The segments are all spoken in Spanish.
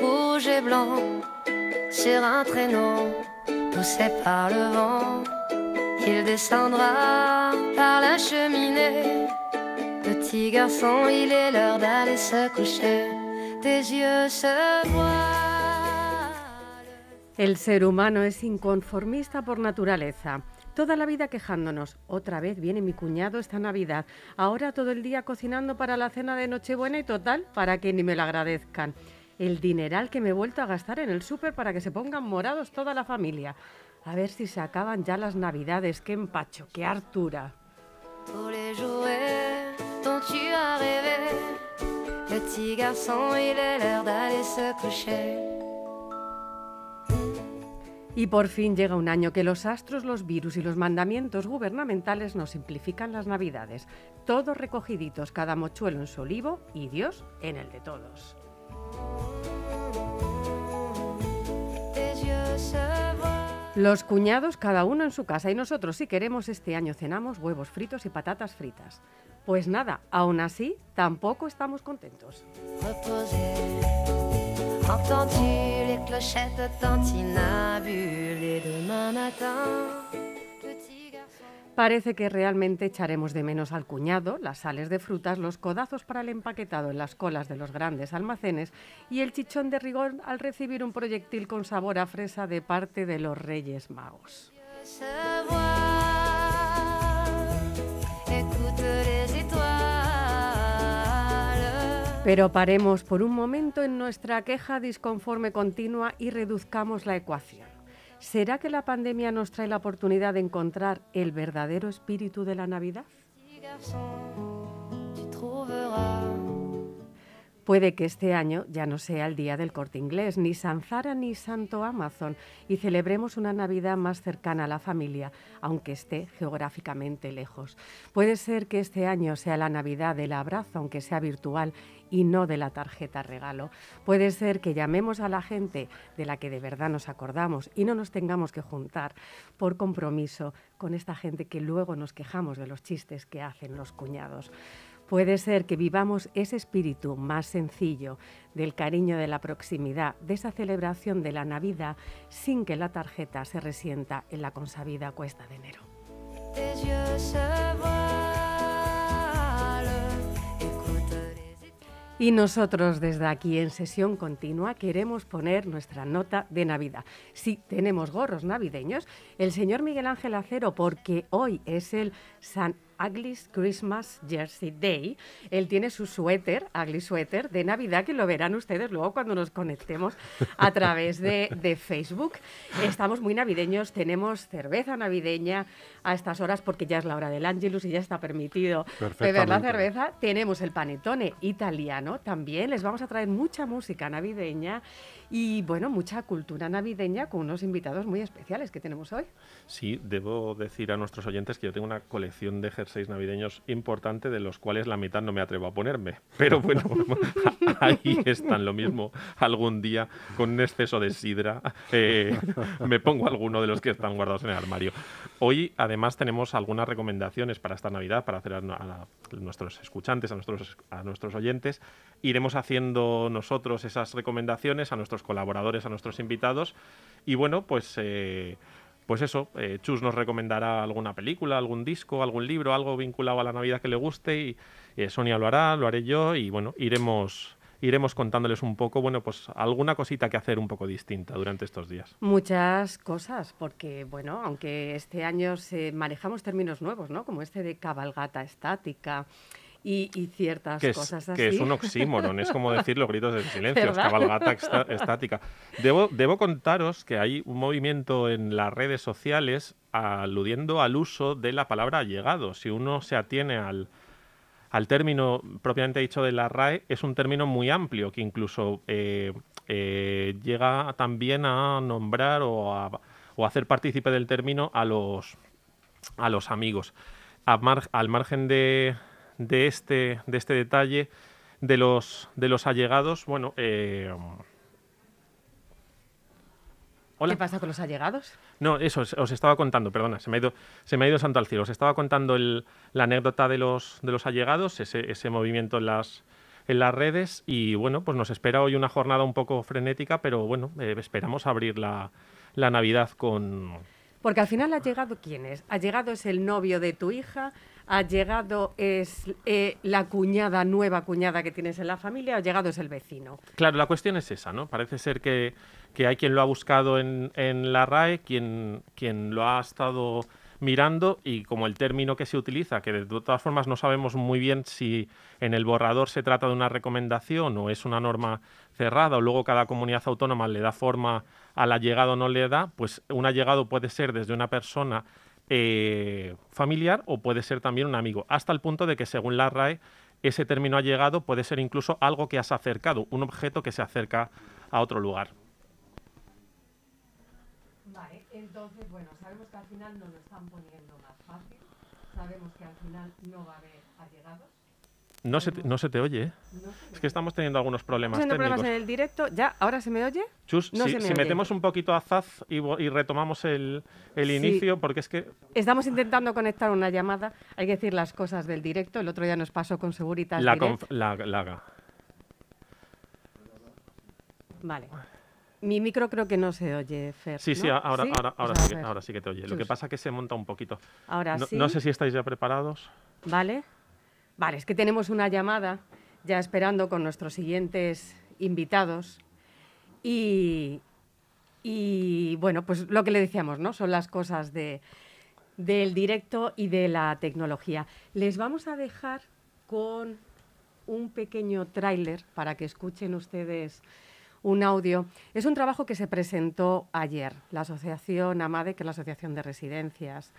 rouge et blanc sur un traîneau poussé par le vent. Il descendra par la cheminée. Petit garçon, il est l'heure d'aller se coucher. Tes yeux se voilent. El ser humano es inconformista por naturaleza. Toda la vida quejándonos. Otra vez viene mi cuñado esta Navidad. Ahora todo el día cocinando para la cena de Nochebuena y total, para que ni me lo agradezcan. El dineral que me he vuelto a gastar en el súper para que se pongan morados toda la familia. A ver si se acaban ya las Navidades. ¡Qué empacho! ¡Qué hartura! Y por fin llega un año que los astros, los virus y los mandamientos gubernamentales nos simplifican las Navidades. Todos recogiditos, cada mochuelo en su olivo y Dios en el de todos. Los cuñados, cada uno en su casa, y nosotros, si queremos, este año cenamos huevos fritos y patatas fritas. Pues nada, aún así, tampoco estamos contentos. Entends-tu les clochettes demain matin. Parece que realmente echaremos de menos al cuñado, las sales de frutas, los codazos para el empaquetado en las colas de los grandes almacenes y el chichón de rigor al recibir un proyectil con sabor a fresa de parte de los Reyes Magos. Pero paremos por un momento en nuestra queja disconforme continua y reduzcamos la ecuación. ¿Será que la pandemia nos trae la oportunidad de encontrar el verdadero espíritu de la Navidad? Puede que este año ya no sea el día del corte inglés, ni San Zara ni Santo Amazon, y celebremos una Navidad más cercana a la familia, aunque esté geográficamente lejos. Puede ser que este año sea la Navidad del abrazo, aunque sea virtual, y no de la tarjeta regalo. Puede ser que llamemos a la gente de la que de verdad nos acordamos y no nos tengamos que juntar por compromiso con esta gente que luego nos quejamos de los chistes que hacen los cuñados. Puede ser que vivamos ese espíritu más sencillo del cariño de la proximidad, de esa celebración de la Navidad, sin que la tarjeta se resienta en la consabida cuesta de enero. Y nosotros desde aquí en sesión continua queremos poner nuestra nota de Navidad. Sí, tenemos gorros navideños. El señor Miguel Ángel Acero, porque hoy es el San Ugly's Christmas Jersey Day, él tiene su suéter, Ugly Sweater, de Navidad, que lo verán ustedes luego cuando nos conectemos a través de, de Facebook. Estamos muy navideños, tenemos cerveza navideña a estas horas porque ya es la hora del Angelus y ya está permitido beber la cerveza. Tenemos el panetone italiano también. Les vamos a traer mucha música navideña y, bueno, mucha cultura navideña con unos invitados muy especiales que tenemos hoy. Sí, debo decir a nuestros oyentes que yo tengo una colección de jerseys navideños importante, de los cuales la mitad no me atrevo a ponerme. Pero bueno, ahí están. Lo mismo algún día, con un exceso de sidra, eh, me pongo alguno de los que están guardados en el armario. Hoy, además, tenemos algunas recomendaciones para esta Navidad, para hacer a, a nuestros escuchantes, a nuestros, a nuestros oyentes. Iremos haciendo nosotros esas recomendaciones a nuestros colaboradores, a nuestros invitados. Y bueno, pues... eh, pues eso, eh, Chus nos recomendará alguna película, algún disco, algún libro, algo vinculado a la Navidad que le guste y eh, Sonia lo hará, lo haré yo y bueno, iremos iremos contándoles un poco, bueno, pues alguna cosita que hacer un poco distinta durante estos días. Muchas cosas, porque, bueno, aunque este año manejamos términos nuevos, ¿no? Como este de cabalgata estática y, y ciertas Que es, cosas así. que es un oxímoron, es como decir los gritos del silencio, cabalgata estática. Debo, debo contaros que hay un movimiento en las redes sociales aludiendo al uso de la palabra allegado. Si uno se atiene al, al término propiamente dicho de la RAE, es un término muy amplio que incluso eh, eh, llega también a nombrar o a, o hacer partícipe del término a los, a los amigos. A mar- al margen de, de este, de este detalle, de los, de los allegados, bueno, eh, Hola. ¿Qué pasa con los allegados? No, eso, os- os estaba contando, perdona, se me ha ido, se me ha ido santo al cielo. Os estaba contando el- la anécdota de los, de los allegados, ese, ese movimiento en las, en las redes y bueno, pues nos espera hoy una jornada un poco frenética, pero bueno, eh, esperamos abrir la, la Navidad con... Porque al final ha llegado quién es? Ha llegado es el novio de tu hija, ha llegado es eh, la cuñada, nueva cuñada que tienes en la familia, ha llegado es el vecino. Claro, la cuestión es esa, ¿no? Parece ser que, que hay quien lo ha buscado en, en la RAE, quien, quien lo ha estado mirando y como el término que se utiliza, que de todas formas no sabemos muy bien si en el borrador se trata de una recomendación o es una norma cerrada o luego cada comunidad autónoma le da forma al allegado o no le da, pues un allegado puede ser desde una persona eh, familiar o puede ser también un amigo, hasta el punto de que según la RAE ese término allegado puede ser incluso algo que has acercado, un objeto que se acerca a otro lugar. Vale, entonces, bueno, sabemos que al final no lo están poniendo más fácil, sabemos que al final no va a haber allegados. No se, te, no se te oye, ¿eh? Es que estamos teniendo algunos problemas Teniendo problemas en el directo, ¿ya? ¿Ahora se me oye? Chus, no si, se me si oye. metemos un poquito a Zaz y, y retomamos el, el Sí. inicio, porque es que Estamos intentando conectar una llamada, hay que decir las cosas del directo, el otro día nos pasó con Seguritas la, conf- la, la- Vale. Mi micro creo que no se oye, Fer. Sí, sí, ahora, ahora, ahora, O sea, sí que, ahora sí que te oye. Lo que pasa que se monta un poquito. Ahora No, sí. no sé si estáis ya preparados. Vale. Vale, es que tenemos una llamada ya esperando con nuestros siguientes invitados. Y, y, bueno, pues lo que le decíamos, ¿no? Son las cosas de, del directo y de la tecnología. Les vamos a dejar con un pequeño tráiler para que escuchen ustedes un audio. Es un trabajo que se presentó ayer. La asociación AMADE, que es la Asociación de Residencias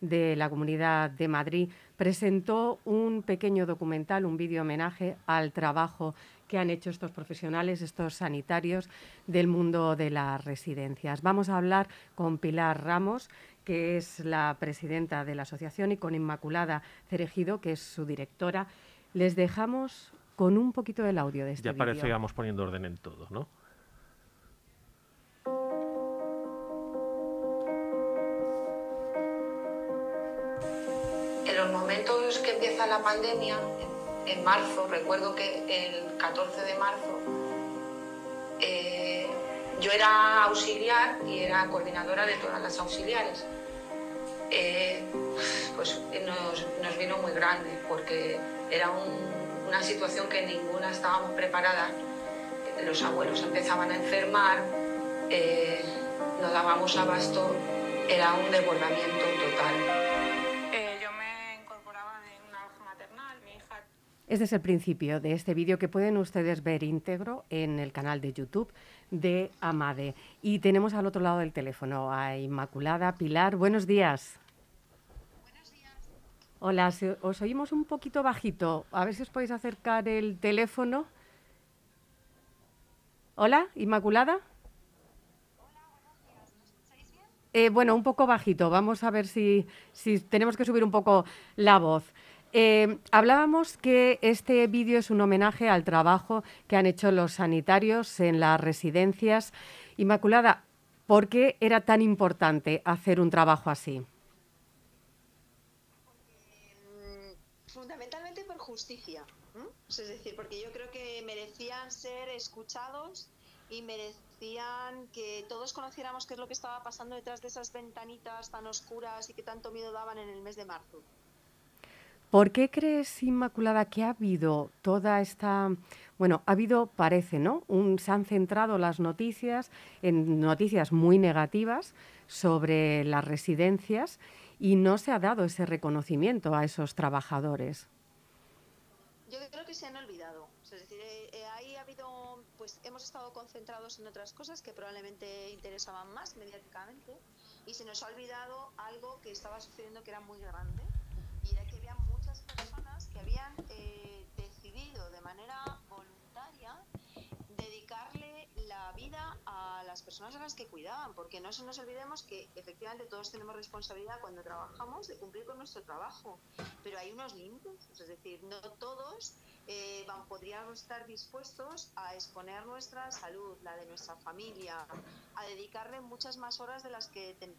de la Comunidad de Madrid, presentó un pequeño documental, un vídeo homenaje al trabajo que han hecho estos profesionales, estos sanitarios del mundo de las residencias. Vamos a hablar con Pilar Ramos, que es la presidenta de la asociación, y con Inmaculada Cerejido, que es su directora. Les dejamos con un poquito del audio de este ya parece que vamos poniendo orden en todo, ¿no? La pandemia, en, marzo, recuerdo que el 14 de marzo, eh, yo era auxiliar y era coordinadora de todas las auxiliares. Eh, pues nos, vino muy grande porque era un- una situación que ninguna estábamos preparadas. Los abuelos empezaban a enfermar, eh, no dábamos abasto, era un desbordamiento total. Este es el principio de este vídeo que pueden ustedes ver íntegro en el canal de YouTube de Amade. Y tenemos al otro lado del teléfono a Inmaculada Pilar. Buenos días. Hola, se- os oímos un poquito bajito. A ver si os podéis acercar el teléfono. Hola, Inmaculada. Eh, bueno, un poco bajito. Vamos a ver si, si tenemos que subir un poco la voz. Eh, hablábamos que este vídeo es un homenaje al trabajo que han hecho los sanitarios en las residencias. Inmaculada, ¿por qué era tan importante hacer un trabajo así? Mm, fundamentalmente por justicia. Es decir, porque yo creo que merecían ser escuchados y merecían que todos conociéramos qué es lo que estaba pasando detrás de esas ventanitas tan oscuras y que tanto miedo daban en el mes de marzo. ¿Por qué crees, Inmaculada, que ha habido toda esta... Bueno, ha habido, parece, ¿no? Un, se han centrado las noticias en noticias muy negativas sobre las residencias y no se ha dado ese reconocimiento a esos trabajadores. Yo creo que se han olvidado. Es decir, eh, eh, ahí ha habido, pues hemos estado concentrados en otras cosas que probablemente interesaban más mediáticamente y se nos ha olvidado algo que estaba sucediendo que era muy grande y era que había muchas personas que habían eh, decidido de manera voluntaria dedicarle la vida a las personas a las que cuidaban, porque no se nos olvidemos que efectivamente todos tenemos responsabilidad cuando trabajamos de cumplir con nuestro trabajo, pero hay unos límites, es decir, no todos eh, podríamos estar dispuestos a exponer nuestra salud, la de nuestra familia, a dedicarle muchas más horas de las que ten-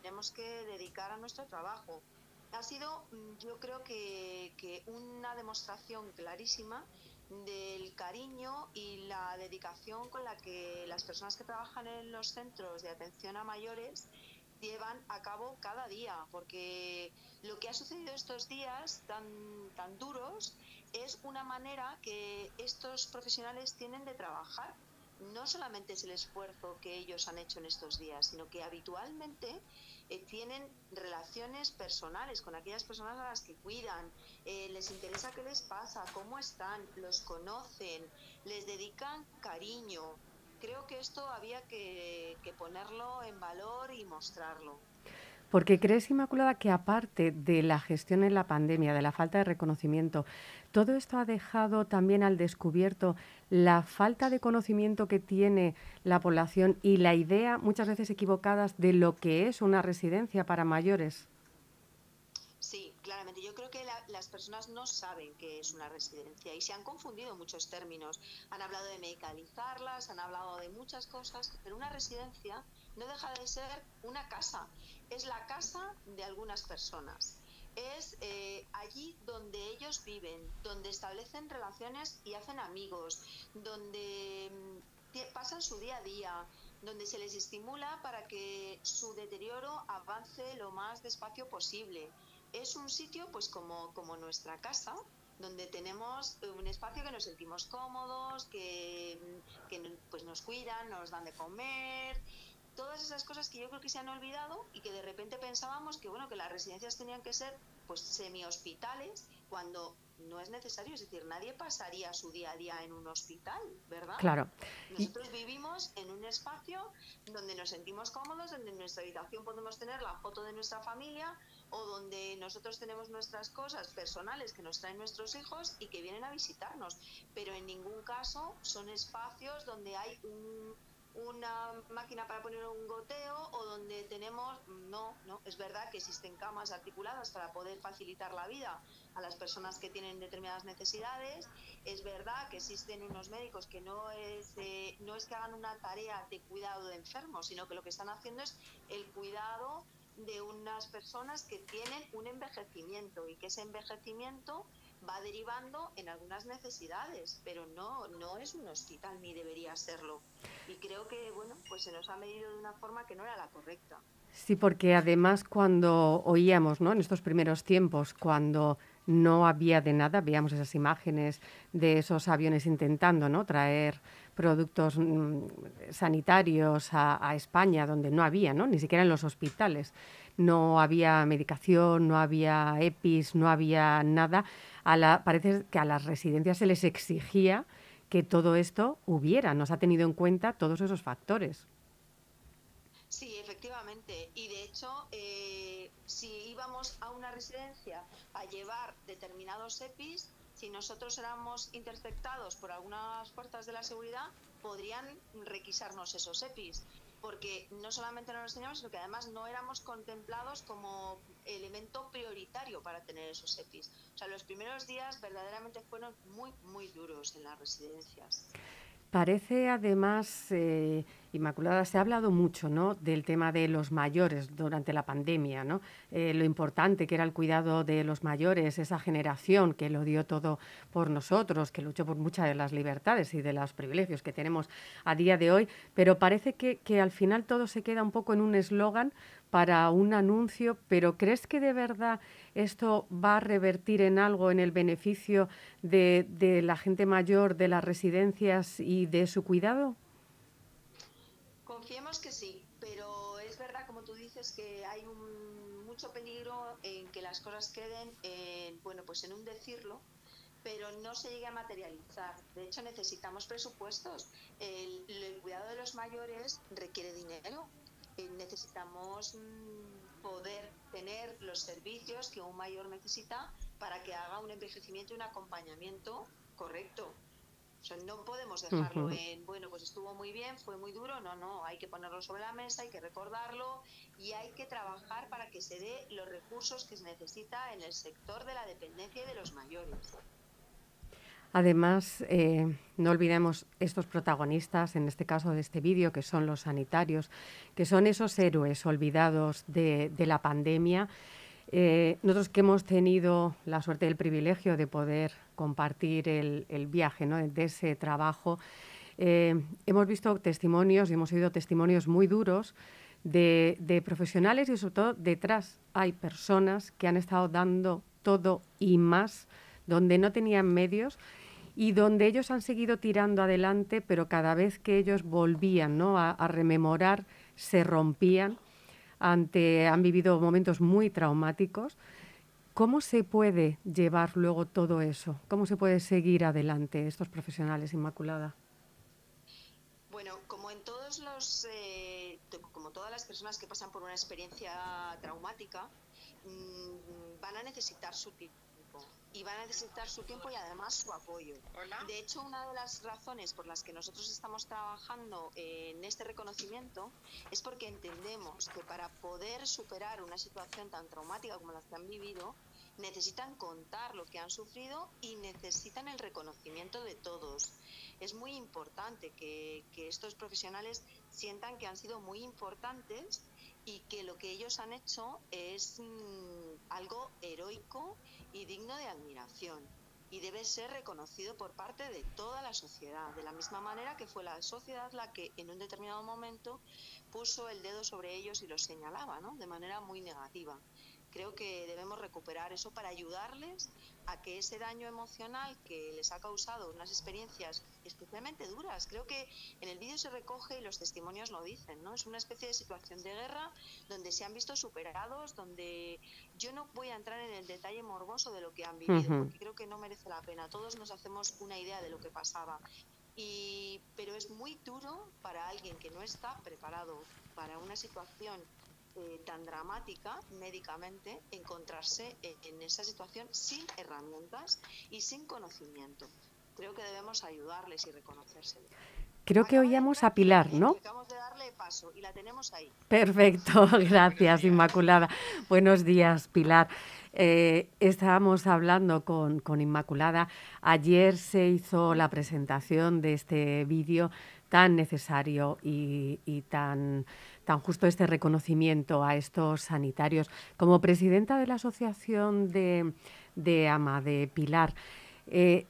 tenemos que dedicar a nuestro trabajo. Ha sido, mm, yo creo que, que una demostración clarísima del cariño y la dedicación con la que las personas que trabajan en los centros de atención a mayores llevan a cabo cada día, porque lo que ha sucedido estos días tan, tan duros es una manera que estos profesionales tienen de trabajar. No solamente es el esfuerzo que ellos han hecho en estos días, sino que habitualmente eh, tienen relaciones personales con aquellas personas a las que cuidan, eh, les interesa qué les pasa, cómo están, los conocen, les dedican cariño. Creo que esto había que ponerlo en valor y mostrarlo. Porque crees, Inmaculada, que aparte de la gestión en la pandemia, de la falta de reconocimiento, todo esto ha dejado también al descubierto la falta de conocimiento que tiene la población y la idea, muchas veces equivocadas, de lo que es una residencia para mayores. Sí, claramente. Yo creo que las personas no saben qué es una residencia y se han confundido muchos términos. Han hablado de medicalizarlas, han hablado de muchas cosas, pero una residencia no deja de ser una casa. Es la casa de algunas personas. Es eh, allí donde ellos viven, donde establecen relaciones y hacen amigos, donde mm, pasan su día a día, donde se les estimula para que su deterioro avance lo más despacio posible. Es un sitio, pues como, como nuestra casa, donde tenemos un espacio que nos sentimos cómodos, que, que pues nos cuidan, nos dan de comer todas esas cosas que yo creo que se han olvidado y que de repente pensábamos que bueno que las residencias tenían que ser pues semi-hospitales cuando no es necesario, es decir, nadie pasaría su día a día en un hospital, ¿verdad? Claro. Nosotros vivimos en un espacio donde nos sentimos cómodos, donde en nuestra habitación podemos tener la foto de nuestra familia o donde nosotros tenemos nuestras cosas personales que nos traen nuestros hijos y que vienen a visitarnos, pero en ningún caso son espacios donde hay un una máquina para poner un goteo o donde tenemos, no, no, es verdad que existen camas articuladas para poder facilitar la vida a las personas que tienen determinadas necesidades, es verdad que existen unos médicos que no es, eh, no es que hagan una tarea de cuidado de enfermos, sino que lo que están haciendo es el cuidado de unas personas que tienen un envejecimiento y que ese envejecimiento va derivando en algunas necesidades, pero no, no es un hospital ni debería serlo. Y creo que, bueno, pues se nos ha medido de una forma que no era la correcta. Sí, porque además cuando oíamos, ¿no? En estos primeros tiempos, cuando no había de nada, veíamos esas imágenes de esos aviones intentando, ¿no? Traer productos mm, sanitarios a, a, España donde no había, ¿no? Ni siquiera en los hospitales. No había medicación, no había EPIs, no había nada parece que a las residencias se les exigía que todo esto hubiera, nos ha tenido en cuenta todos esos factores. Sí, efectivamente. Y de hecho, eh, si íbamos a una residencia a llevar determinados EPIs, si nosotros éramos interceptados por algunas fuerzas de la seguridad, podrían requisarnos esos EPIs porque no solamente no nos teníamos, sino que además no éramos contemplados como elemento prioritario para tener esos EPIs. O sea, los primeros días verdaderamente fueron muy, muy duros en las residencias. Parece además, eh, Inmaculada, se ha hablado mucho ¿no? del tema de los mayores durante la pandemia, ¿no? Eh, lo importante que era el cuidado de los mayores, esa generación que lo dio todo por nosotros, que luchó por muchas de las libertades y de los privilegios que tenemos a día de hoy, pero parece que, que al final todo se queda un poco en un eslogan para un anuncio, pero ¿crees que de verdad esto va a revertir en algo en el beneficio de, la gente mayor, de las residencias y de su cuidado? Confiemos que sí, pero es verdad, como tú dices, que hay un, mucho peligro en que las cosas queden en, bueno, pues en un decirlo, pero no se llegue a materializar. De hecho, necesitamos presupuestos. El cuidado de los mayores requiere dinero necesitamos mm, poder tener los servicios que un mayor necesita para que haga un envejecimiento y un acompañamiento correcto. O sea, no podemos dejarlo en, bueno, pues estuvo muy bien, fue muy duro, no, no, hay que ponerlo sobre la mesa, hay que recordarlo y hay que trabajar para que se dé los recursos que se necesita en el sector de la dependencia y de los mayores. Además, eh, no olvidemos estos protagonistas, en este caso de este vídeo, que son los sanitarios, que son esos héroes olvidados de, la pandemia. Eh, nosotros que hemos tenido la suerte y el privilegio de poder compartir el, viaje ¿no? de ese trabajo, eh, hemos visto testimonios y hemos oído testimonios muy duros de, profesionales y sobre todo detrás hay personas que han estado dando todo y más donde no tenían medios y donde ellos han seguido tirando adelante, pero cada vez que ellos volvían a, rememorar, se rompían, ante, han vivido momentos muy traumáticos. ¿Cómo se puede llevar luego todo eso? ¿Cómo se puede seguir adelante estos profesionales, Inmaculada? Bueno, como en todos los, eh, como todas las personas que pasan por una experiencia traumática, mm, van a necesitar su y van a necesitar su tiempo y además su apoyo. De hecho, una de las razones por las que nosotros estamos trabajando en este reconocimiento es porque entendemos que para poder superar una situación tan traumática como la que han vivido, necesitan contar lo que han sufrido y necesitan el reconocimiento de todos. Es muy importante que, estos profesionales sientan que han sido muy importantes y que lo que ellos han hecho es mm, algo heroico y digno de admiración y debe ser reconocido por parte de toda la sociedad, de la misma manera que fue la sociedad la que en un determinado momento puso el dedo sobre ellos y los señalaba, ¿no? de manera muy negativa creo que debemos recuperar eso para ayudarles a que ese daño emocional que les ha causado unas experiencias especialmente duras, creo que en el vídeo se recoge y los testimonios lo dicen, ¿no? Es una especie de situación de guerra donde se han visto superados, donde yo no voy a entrar en el detalle morboso de lo que han vivido, porque creo que no merece la pena. Todos nos hacemos una idea de lo que pasaba. Y, pero es muy duro para alguien que no está preparado para una situación eh, tan dramática médicamente encontrarse en, esa situación sin herramientas y sin conocimiento. Creo que debemos ayudarles y reconocerse. Creo que oíamos a Pilar, ¿no? Acabamos de darle paso y la tenemos ahí. Perfecto, gracias Inmaculada. Buenos días, Pilar. Eh, estábamos hablando con, con, Inmaculada. Ayer se hizo la presentación de este vídeo tan necesario y, y tan tan justo este reconocimiento a estos sanitarios. Como presidenta de la Asociación de, AMA, de Pilar, eh,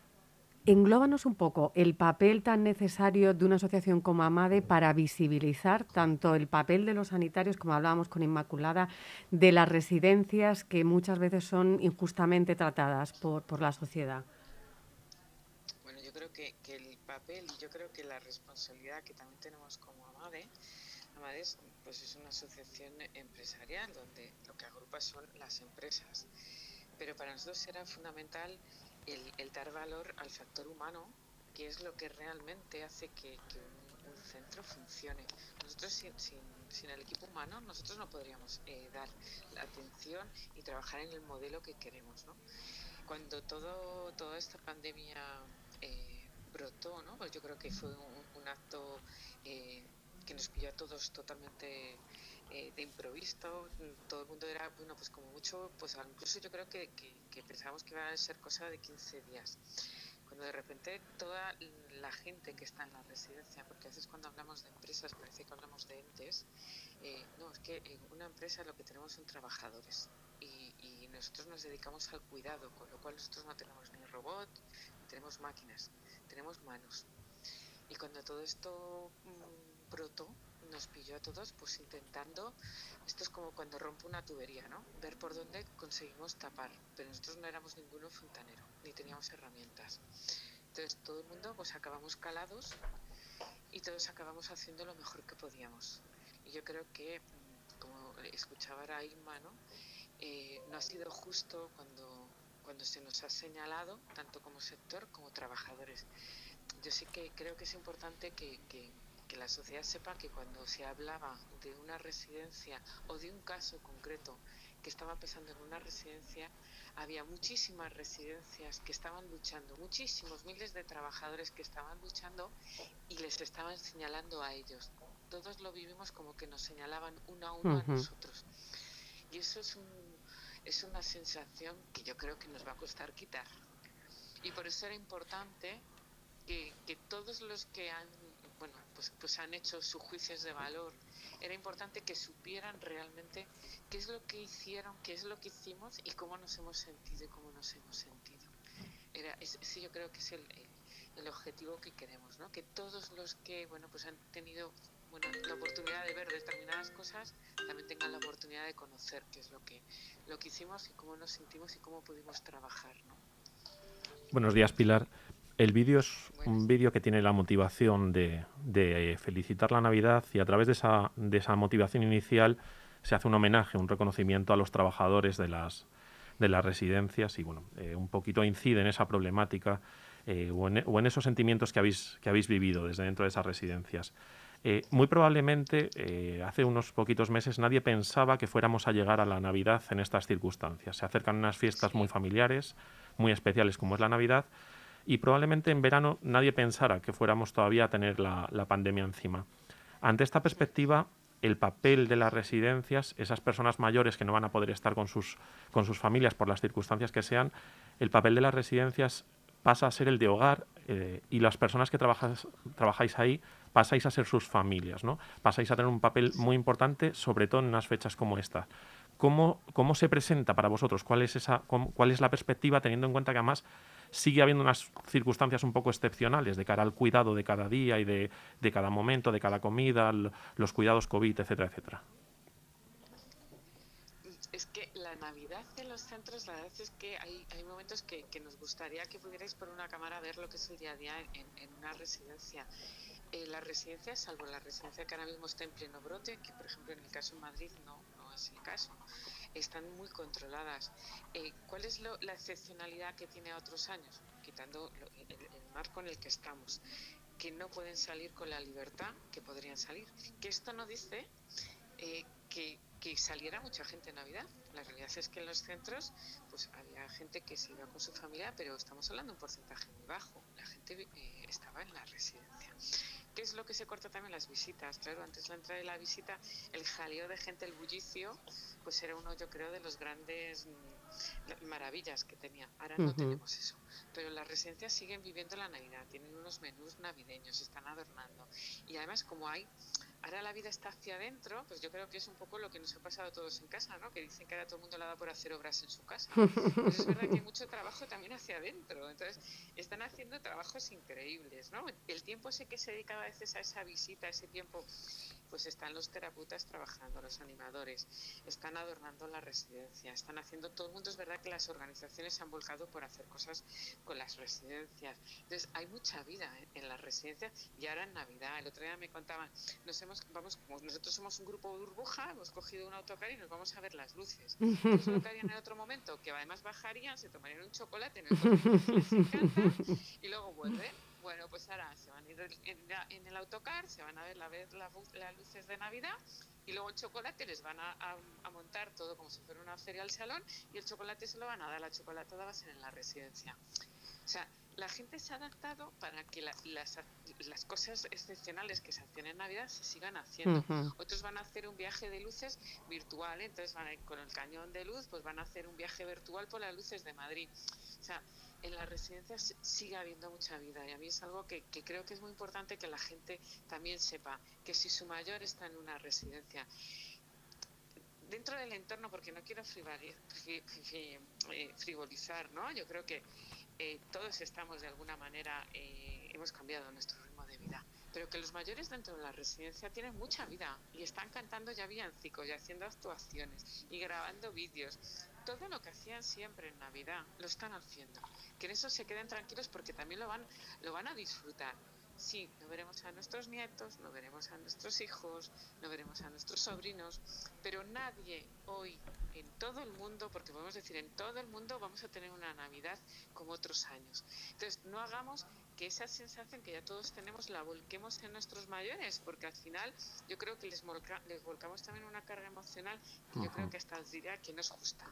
englóbanos un poco el papel tan necesario de una asociación como AMADE para visibilizar tanto el papel de los sanitarios, como hablábamos con Inmaculada, de las residencias que muchas veces son injustamente tratadas por, por la sociedad. Bueno, yo creo que, que el papel y yo creo que la responsabilidad que también tenemos como AMADE AMADES pues es una asociación empresarial donde lo que agrupa son las empresas. Pero para nosotros será fundamental el, dar valor al factor humano, que es lo que realmente hace que, un, centro funcione. Nosotros sin, el equipo humano, nosotros no podríamos eh, dar la atención y trabajar en el modelo que queremos. Cuando todo, toda esta pandemia brotó, ¿no? pues yo creo que fue un, acto eh, que nos pilló a todos totalmente eh, de improviso. Todo el mundo era, bueno, pues como mucho, pues incluso yo creo que, que, pensábamos que iba a ser cosa de 15 días. Cuando de repente toda la gente que está en la residencia, porque a veces cuando hablamos de empresas parece que hablamos de entes, eh, no, es que en una empresa lo que tenemos son trabajadores y, y, nosotros nos dedicamos al cuidado, con lo cual nosotros no tenemos ni robot, ni tenemos máquinas, tenemos manos. Y cuando todo esto mm, pronto nos pilló a todos pues intentando, esto es como cuando rompe una tubería, ¿no? Ver por dónde conseguimos tapar, pero nosotros no éramos ninguno fontanero, ni teníamos herramientas. Entonces todo el mundo pues acabamos calados y todos acabamos haciendo lo mejor que podíamos. Y yo creo que, mm, como escuchaba ahora Irma, ¿no? Eh, no ha sido justo cuando, cuando se nos ha señalado, tanto como sector como trabajadores. Yo sí que creo que es importante que que la sociedad sepa que cuando se hablaba de una residencia o de un caso concreto que estaba pesando en una residencia, había muchísimas residencias que estaban luchando, muchísimos miles de trabajadores que estaban luchando y les estaban señalando a ellos. Todos lo vivimos como que nos señalaban uno a uno a nosotros. Y eso es, un, es una sensación que yo creo que nos va a costar quitar. Y por eso era importante que, que todos los que han, bueno, pues, pues han hecho sus juicios de valor, era importante que supieran realmente qué es lo que hicieron, qué es lo que hicimos y cómo nos hemos sentido y cómo nos hemos sentido. Era, sí, yo creo que es el, el, objetivo que queremos, ¿no? Que todos los que, bueno, pues han tenido bueno, la oportunidad de ver determinadas cosas, también tengan la oportunidad de conocer qué es lo que, lo que hicimos y cómo nos sentimos y cómo pudimos trabajar, ¿no? Buenos días, Pilar. El vídeo es un vídeo que tiene la motivación de, felicitar la Navidad y a través de esa, de esa motivación inicial se hace un homenaje, un reconocimiento a los trabajadores de las, de las residencias y bueno, eh, un poquito incide en esa problemática eh, o, en, esos sentimientos que habéis, que habéis vivido desde dentro de esas residencias. Eh, muy probablemente hace unos poquitos meses nadie pensaba que fuéramos a llegar a la Navidad en estas circunstancias. Se acercan unas fiestas muy familiares, muy especiales como es la Navidad, y probablemente en verano nadie pensara que fuéramos todavía a tener la, pandemia encima. Ante esta perspectiva, el papel de las residencias, esas personas mayores que no van a poder estar con sus, con sus familias por las circunstancias que sean, el papel de las residencias pasa a ser el de hogar eh, y las personas que trabajáis ahí pasáis a ser sus familias, ¿no? Pasáis a tener un papel muy importante, sobre todo en unas fechas como esta. ¿Cómo, cómo se presenta para vosotros? ¿Cuál es, esa, ¿Cuál es la perspectiva teniendo en cuenta que además sigue habiendo unas circunstancias un poco excepcionales de cara al cuidado de cada día y de, de cada momento, de cada comida, los cuidados COVID, etcétera, etcétera? Es que la Navidad en los centros, la verdad es que hay, momentos que, nos gustaría que pudierais por una cámara ver lo que es el día a día en una residencia. Eh, las residencias, salvo la residencia que ahora mismo está en pleno brote, que por ejemplo en el caso de Madrid no, no es el caso, están muy controladas. Eh, ¿Cuál es la excepcionalidad que tiene a otros años? Quitando el, marco en el que estamos, que no pueden salir con la libertad que podrían salir. Que esto no dice eh, que, que, saliera mucha gente en Navidad. La realidad es que en los centros pues había gente que se iba con su familia, pero estamos hablando de un porcentaje muy bajo. La gente estaba en la residencia. ¿Qué es lo que se corta también las visitas? Claro, antes de la entrada de la visita, el jaleo de gente, el bullicio, pues era uno, yo creo, de los grandes mm, maravillas que tenía. Ahora no tenemos eso. Pero las residencias siguen viviendo la Navidad, tienen unos menús navideños, están adornando. Y además, como hay ahora la vida está hacia adentro, pues yo creo que es un poco lo que nos ha pasado a todos en casa, ¿no? Que dicen que ahora todo el mundo le da por hacer obras en su casa. Pues es verdad que hay mucho trabajo también hacia adentro. Entonces, están haciendo trabajos increíbles, ¿no? El tiempo ese que se dedica a veces a esa visita, ese tiempo pues están los terapeutas trabajando, los animadores, están adornando la residencia, están haciendo, todo el mundo es verdad que las organizaciones se han volcado por hacer cosas con las residencias. Entonces hay mucha vida en las residencias y ahora en Navidad, el otro día me contaban, nos hemos, vamos, como nosotros somos un grupo burbuja, hemos cogido un autocar y nos vamos a ver las luces. Entonces, lo que harían en otro momento, que además bajarían, se tomarían un chocolate en el y luego vuelven bueno, pues ahora se van a ir en, el autocar, se van a ver la, las luces de Navidad y luego el chocolate les van a, montar todo como si fuera una feria al salón y el chocolate se lo van a dar, la chocolatada va a ser en la residencia. O sea, la gente se ha adaptado para que las, las, cosas excepcionales que se hacen en Navidad se sigan haciendo. Otros van a hacer un viaje de luces virtual, entonces van a ir con el cañón de luz, pues van a hacer un viaje virtual por las luces de Madrid. O sea, en las residencias sigue habiendo mucha vida y a mí es algo que, creo que es muy importante que la gente también sepa que si su mayor está en una residencia dentro del entorno porque no quiero eh, frivolizar no yo creo que eh, todos estamos de alguna manera eh, hemos cambiado nuestro ritmo de vida pero que los mayores dentro de la residencia tienen mucha vida y están cantando ya villancicos y haciendo actuaciones y grabando vídeos todo lo que hacían siempre en Navidad lo están haciendo. Que en eso se queden tranquilos porque también lo van, lo van a disfrutar. Sí, no veremos a nuestros nietos, no veremos a nuestros hijos, no veremos a nuestros sobrinos, pero nadie hoy en todo el mundo, porque podemos decir en todo el mundo, vamos a tener una Navidad como otros años. Entonces, no hagamos que esa sensación que ya todos tenemos la volquemos en nuestros mayores, porque al final yo creo que les, les volcamos también una carga emocional que yo creo que hasta os diría que no es justa.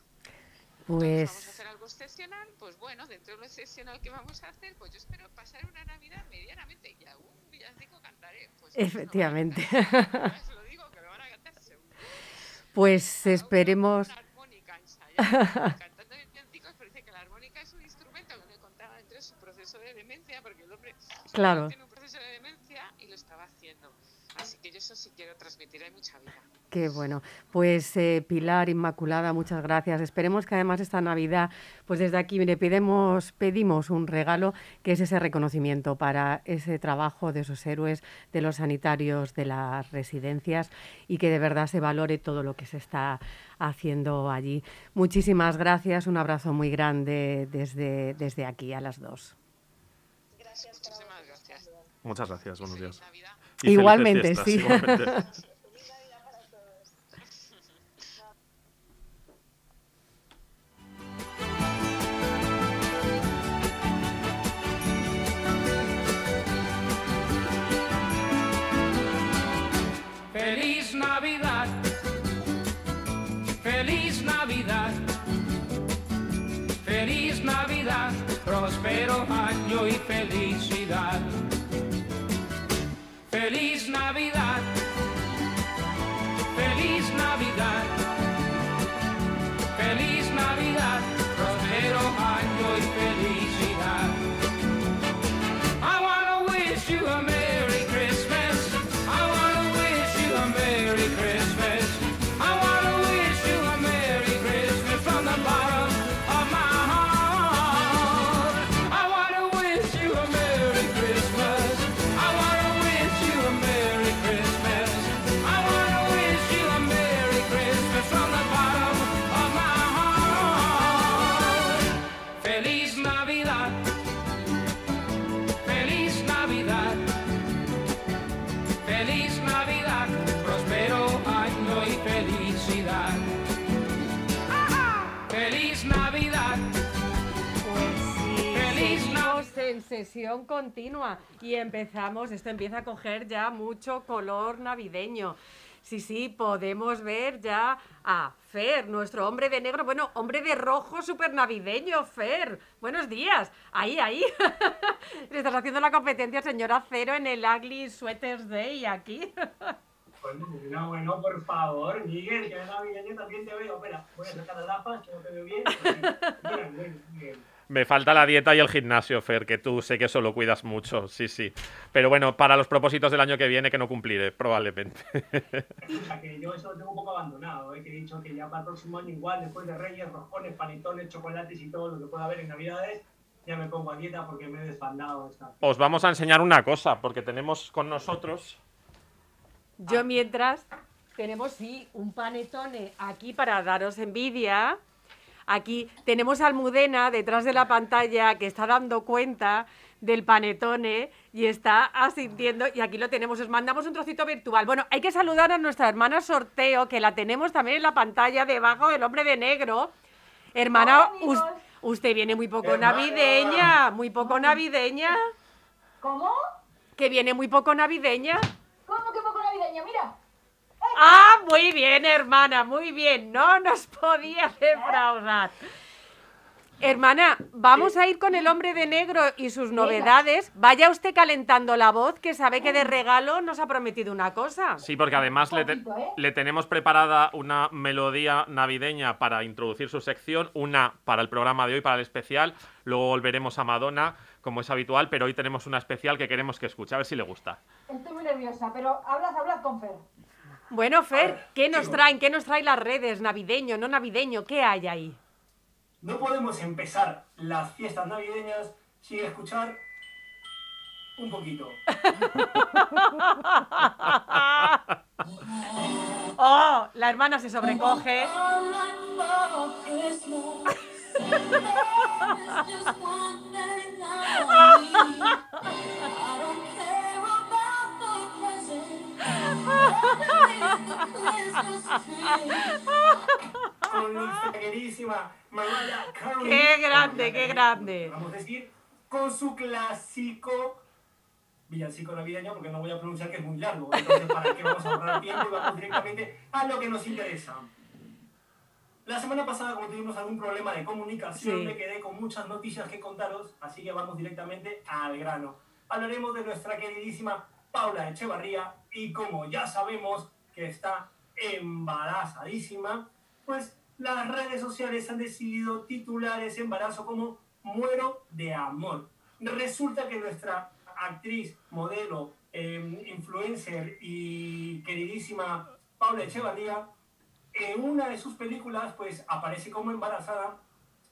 Pues... algo excepcional, pues bueno, dentro de lo excepcional que vamos a hacer, pues yo espero pasar una Navidad medianamente y un villancico cantaré. Pues Efectivamente. Os lo digo, que lo van a cantar seguro. Pues esperemos... Una armónica ensayada, cantando villancicos, parece que la armónica es un instrumento que me contaba entre su proceso de demencia, porque el hombre claro. tiene un que yo eso sí quiero transmitir, hay mucha vida. Qué bueno. Pues eh, Pilar Inmaculada, muchas gracias. Esperemos que además esta Navidad, pues desde aquí le pedimos, pedimos un regalo que es ese reconocimiento para ese trabajo de esos héroes, de los sanitarios de las residencias y que de verdad se valore todo lo que se está haciendo allí. Muchísimas gracias, un abrazo muy grande desde, desde aquí a las dos. Gracias. Muchísimas gracias. Muchas gracias, buenos días. Navidad. Y Igualmente, fiestas, sí. igualmente. Feliz Navidad, feliz Navidad, feliz Navidad, próspero año y felicidad. Continua y empezamos, esto empieza a coger ya mucho color navideño. Sí, sí, podemos ver ya a Fer, nuestro hombre de negro, bueno, hombre de rojo súper navideño, Fer. Buenos días. Ahí, ahí. Le estás haciendo la competencia, señora Cero, en el Ugly Sweaters Day aquí. Bueno, no, bueno, por favor, Miguel, que es navideño también te veo. Espera, voy a sacar las gafas, que no te veo bien. Bien, bien, bien. Me falta la dieta y el gimnasio, Fer, que tú sé que eso lo cuidas mucho, sí, sí. Pero bueno, para los propósitos del año que viene que no cumpliré, probablemente. O sea, que yo eso lo tengo un poco abandonado, ¿eh? que he dicho que ya para el próximo año igual, después de Reyes, roscones, panetones, chocolates y todo lo que pueda haber en Navidades, ya me pongo a dieta porque me he desbandado esta. Os vamos a enseñar una cosa, porque tenemos con nosotros... Yo mientras tenemos, sí, un panetone aquí para daros envidia. Aquí tenemos a Almudena detrás de la pantalla que está dando cuenta del panetone y está asintiendo. Y aquí lo tenemos, os mandamos un trocito virtual. Bueno, hay que saludar a nuestra hermana Sorteo, que la tenemos también en la pantalla debajo del hombre de negro. Hermana, us- usted viene muy poco Hermana. navideña, muy poco navideña. ¿Cómo? Que viene muy poco navideña. ¿Cómo que poco navideño? Mira. Ah, muy bien, hermana, muy bien. No nos podía defraudar. Hermana, vamos a ir con el hombre de negro y sus novedades. Vaya usted calentando la voz, que sabe que de regalo nos ha prometido una cosa. Sí, porque además le, te- Poquito, ¿eh? le tenemos preparada una melodía navideña para introducir su sección, una para el programa de hoy, para el especial. Luego volveremos a Madonna, como es habitual, pero hoy tenemos una especial que queremos que escuche, a ver si le gusta. Estoy muy nerviosa, pero hablad, hablad con Fer. Bueno, Fer, ¿qué nos traen? ¿Qué nos traen las redes? ¿Navideño, no navideño? ¿Qué hay ahí? No podemos empezar las fiestas navideñas sin escuchar un poquito. ¡Oh! La hermana se sobrecoge. Con nuestra queridísima Mariah Carey. ¡Qué grande, qué grande! Vamos a decir, con su clásico villancico navideño, porque no voy a pronunciar que es muy largo. Entonces, ¿para qué vamos a ahorrar tiempo y vamos directamente a lo que nos interesa? La semana pasada, como tuvimos algún problema de comunicación, Sí. me quedé con muchas noticias que contaros, así que vamos directamente al grano. Hablaremos de nuestra queridísima Paula Echevarría y como ya sabemos que está embarazadísima, pues las redes sociales han decidido titular ese embarazo como muero de amor. Resulta que nuestra actriz, modelo, eh, influencer y queridísima Paula Echevarría, en una de sus películas pues aparece como embarazada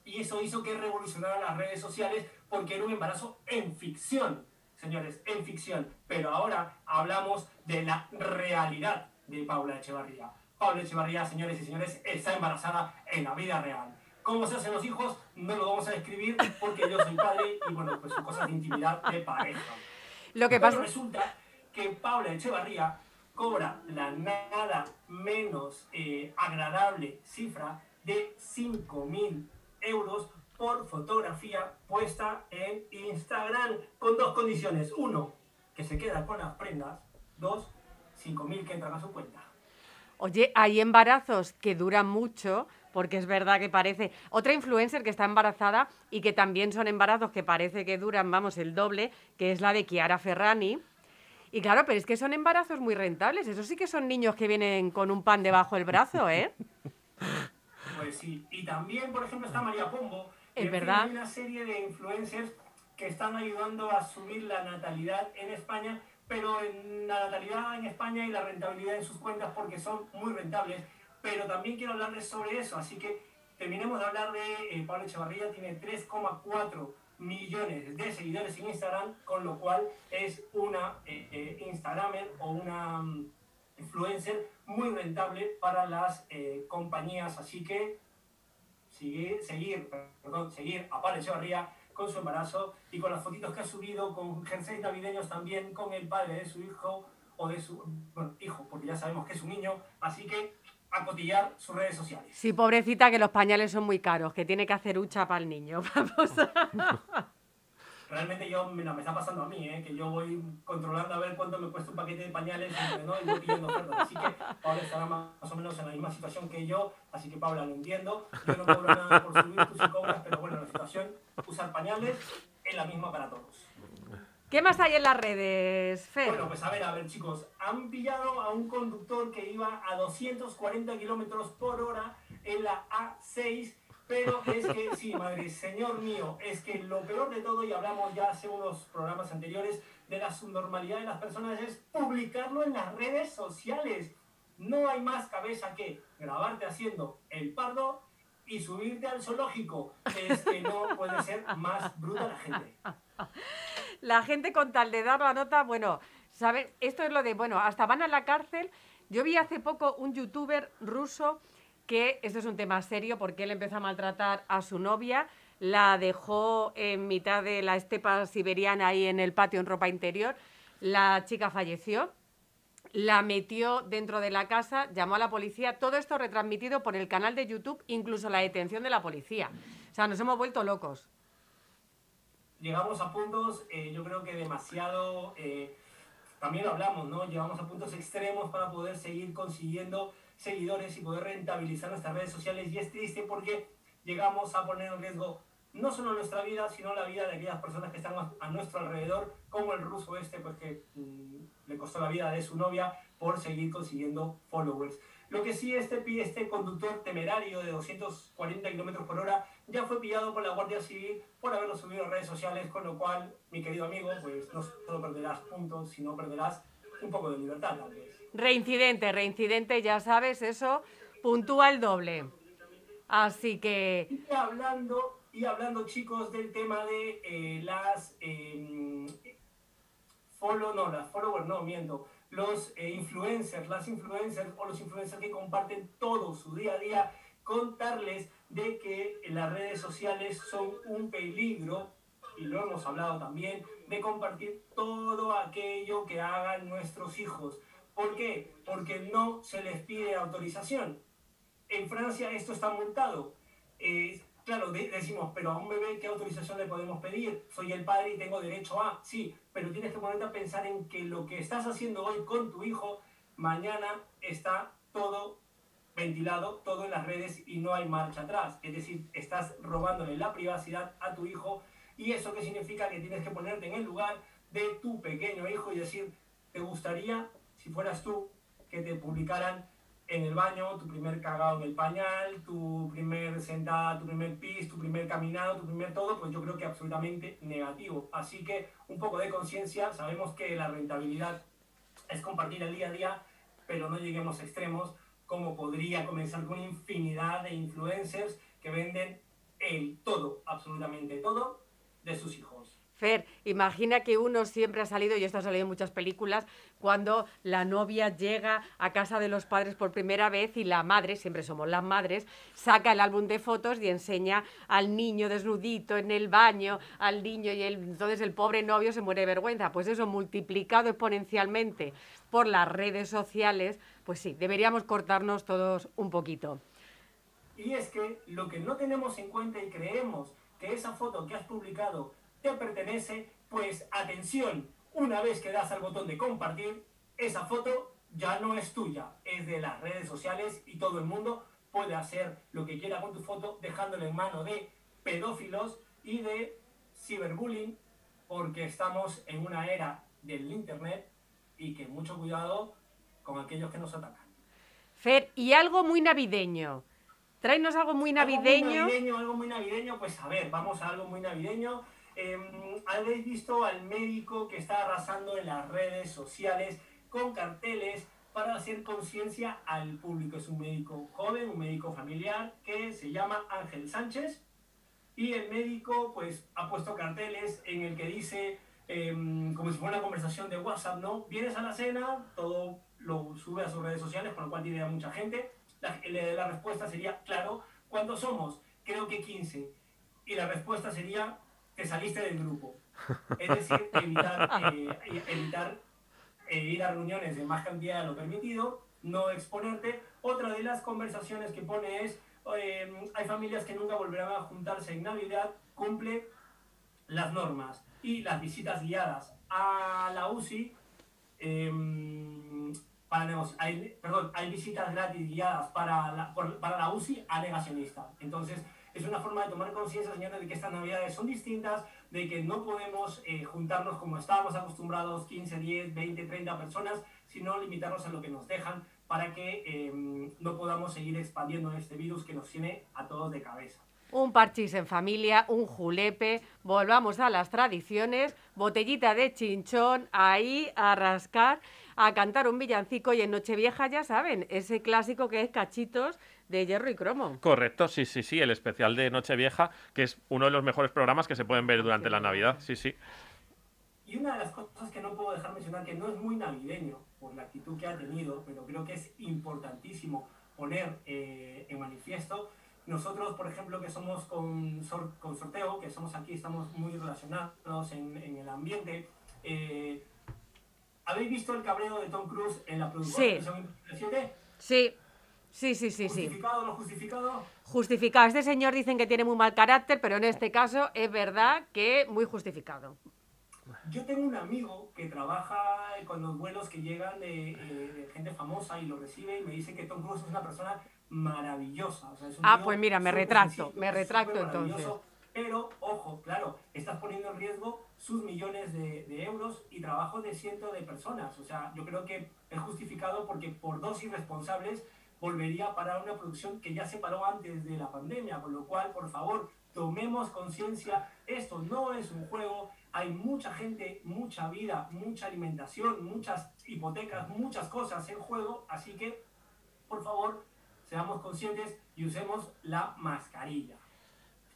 y eso hizo que revolucionara las redes sociales porque era un embarazo en ficción, señores, en ficción. Pero ahora hablamos de la realidad de Paula Echevarría. Paula Echevarría, señores y señores, está embarazada en la vida real. ¿Cómo se hacen los hijos? No lo vamos a describir porque yo soy padre y bueno, pues son cosas de intimidad de pareja. Lo que Pero pasa... resulta que Paula Echevarría cobra la nada menos eh, agradable cifra de 5 mil euros por fotografía puesta en Instagram con dos condiciones. Uno, que se queda con las prendas. Dos, 5 mil que entran a su cuenta. Oye, hay embarazos que duran mucho, porque es verdad que parece... Otra influencer que está embarazada y que también son embarazos que parece que duran, vamos, el doble, que es la de Chiara Ferrani. Y claro, pero es que son embarazos muy rentables. Eso sí que son niños que vienen con un pan debajo del brazo, ¿eh? Pues sí. Y también, por ejemplo, está María Pombo. Es verdad. Hay una serie de influencers que están ayudando a subir la natalidad en España, pero en la natalidad en España y la rentabilidad en sus cuentas porque son muy rentables. Pero también quiero hablarles sobre eso, así que terminemos de hablar de eh, Pablo Echevarría, tiene 3,4 millones de seguidores en Instagram, con lo cual es una eh, eh, Instagramer o una mm, influencer muy rentable para las eh, compañías, así que seguir, seguir, perdón, seguir a Pablo Echevarría con su embarazo y con las fotitos que ha subido con jerseys navideños también con el padre de su hijo o de su bueno, hijo, porque ya sabemos que es un niño, así que a cotillar sus redes sociales. Sí, pobrecita, que los pañales son muy caros, que tiene que hacer hucha para el niño. Vamos a- Realmente yo, mira, me está pasando a mí, ¿eh? que yo voy controlando a ver cuánto me cuesta un paquete de pañales ¿no? y voy pidiendo ofertas. Así que Paula estará más, más o menos en la misma situación que yo, así que Paula, lo entiendo. Yo no cobro nada por subir, tú sí cobras, pero bueno, la situación, usar pañales es la misma para todos. ¿Qué más hay en las redes, Fer? Bueno, pues a ver, a ver, chicos. Han pillado a un conductor que iba a 240 kilómetros por hora en la A6. Pero es que, sí, madre, señor mío, es que lo peor de todo, y hablamos ya hace unos programas anteriores, de la subnormalidad de las personas es publicarlo en las redes sociales. No hay más cabeza que grabarte haciendo el pardo y subirte al zoológico. Es que no puede ser más bruta la gente. La gente con tal de dar la nota, bueno, ¿saben? Esto es lo de, bueno, hasta van a la cárcel. Yo vi hace poco un youtuber ruso que, esto es un tema serio, porque él empezó a maltratar a su novia, la dejó en mitad de la estepa siberiana ahí en el patio en ropa interior, la chica falleció, la metió dentro de la casa, llamó a la policía, todo esto retransmitido por el canal de YouTube, incluso la detención de la policía. O sea, nos hemos vuelto locos. llegamos a puntos, eh, yo creo que demasiado, eh, también hablamos, ¿no? Llegamos a puntos extremos para poder seguir consiguiendo seguidores y poder rentabilizar nuestras redes sociales y es triste porque llegamos a poner en riesgo no solo nuestra vida, sino la vida de aquellas personas que están a, nuestro alrededor, como el ruso este, pues que mm, le costó la vida de su novia por seguir consiguiendo followers. Lo que sí, este, este conductor temerario de 240 kilómetros por hora ya fue pillado por la Guardia Civil por haberlo subido a redes sociales, con lo cual, mi querido amigo, pues no solo perderás puntos, sino perderás un poco de libertad, vez. Reincidente, reincidente, ya sabes, eso puntúa el doble. Así que, Y hablando, y hablando chicos, del tema de eh, las eh, follow, no, las followers, no, miento, los eh, influencers, las influencers o los influencers que comparten todo su día a día, contarles de que las redes sociales son un peligro, y lo hemos hablado también, de compartir todo aquello que hagan nuestros hijos. ¿Por qué? Porque no se les pide autorización. En Francia esto está multado. Eh, claro, de- decimos, pero a un bebé, ¿qué autorización le podemos pedir? Soy el padre y tengo derecho a. Sí, pero tienes que ponerte a pensar en que lo que estás haciendo hoy con tu hijo, mañana está todo ventilado, todo en las redes y no hay marcha atrás. Es decir, estás robándole la privacidad a tu hijo y eso qué significa que tienes que ponerte en el lugar de tu pequeño hijo y decir, ¿te gustaría, si fueras tú, que te publicaran en el baño, tu primer cagado en el pañal, tu primer sentada, tu primer pis, tu primer caminado, tu primer todo, pues yo creo que absolutamente negativo. Así que un poco de conciencia, sabemos que la rentabilidad es compartir el día a día, pero no lleguemos a extremos como podría comenzar con infinidad de influencers que venden el todo, absolutamente todo, de sus hijos. Fer, imagina que uno siempre ha salido, y esto ha salido en muchas películas, cuando la novia llega a casa de los padres por primera vez y la madre, siempre somos las madres, saca el álbum de fotos y enseña al niño desnudito en el baño, al niño y el, entonces el pobre novio se muere de vergüenza. Pues eso multiplicado exponencialmente por las redes sociales, pues sí, deberíamos cortarnos todos un poquito. Y es que lo que no tenemos en cuenta y creemos que esa foto que has publicado te pertenece, pues atención, una vez que das al botón de compartir, esa foto ya no es tuya, es de las redes sociales y todo el mundo puede hacer lo que quiera con tu foto dejándolo en mano de pedófilos y de ciberbullying porque estamos en una era del internet y que mucho cuidado con aquellos que nos atacan. Fer, y algo muy navideño. Tráenos algo muy Algo muy navideño. navideño, algo muy navideño, pues a ver, vamos a algo muy navideño. Eh, Habéis visto al médico que está arrasando en las redes sociales con carteles para hacer conciencia al público. Es un médico joven, un médico familiar que se llama Ángel Sánchez y el médico pues ha puesto carteles en el que dice eh, como si fuera una conversación de WhatsApp, ¿no? Vienes a la cena, todo lo sube a sus redes sociales, con lo cual tiene a mucha gente. La, la- la respuesta sería, claro, ¿cuántos somos? Creo que 15. Y la respuesta sería, te saliste del grupo. Es decir, evitar, eh, evitar eh, ir a reuniones de más cantidad de lo permitido, no exponerte. Otra de las conversaciones que pone es, eh, hay familias que nunca volverán a juntarse en Navidad, cumple las normas y las visitas guiadas a la UCI em, para hay, perdón, hay visitas gratis guiadas para la, por- para la UCI a negacionista. Entonces, es una forma de tomar conciencia, señores, de que estas navidades son distintas, de que no podemos eh, juntarnos como estábamos acostumbrados, 15, 10, 20, 30 personas, sino limitarnos a lo que nos dejan para que em, no podamos seguir expandiendo este virus que nos tiene a todos de cabeza. Un parchís en familia, un julepe, volvamos a las tradiciones, botellita de chinchón, ahí a rascar, a cantar un villancico y en Nochevieja ya saben, ese clásico que es cachitos de hierro y cromo. Correcto, sí, sí, sí, el especial de Nochevieja, que es uno de los mejores programas que se pueden ver durante la Navidad, sí, sí. Y una de las cosas que no puedo dejar mencionar, que no es muy navideño por la actitud que ha tenido, pero creo que es importantísimo poner eh, en manifiesto, nosotros, por ejemplo, que somos con, sor- con sorteo, que somos aquí, estamos muy relacionados en, en el ambiente, eh, ¿habéis visto el cabreo de Tom Cruise en la producción Sí. de Misión Imposible 7? Sí, sí, sí, sí, sí. ¿Justificado no justificado? Justificado. Este señor dicen que tiene muy mal carácter, pero en este caso es verdad que muy justificado. Yo tengo un amigo que trabaja con los vuelos que llegan de, eh, de gente famosa y lo recibe y me dice que Tom Cruise es una persona maravillosa. o sea, es un Ah, pues mira, me retracto, sencillo, me retracto entonces. Pero, ojo, claro, estás poniendo en riesgo sus millones de, de euros y trabajo de cientos de personas. O sea, yo creo que es justificado porque por dos irresponsables volvería a parar una producción que ya se paró antes de la pandemia. Con lo cual, por favor, tomemos conciencia. Esto no es un juego. Hay mucha gente, mucha vida, mucha alimentación, muchas hipotecas, muchas cosas en juego. Así que, por favor, seamos conscientes y usemos la mascarilla.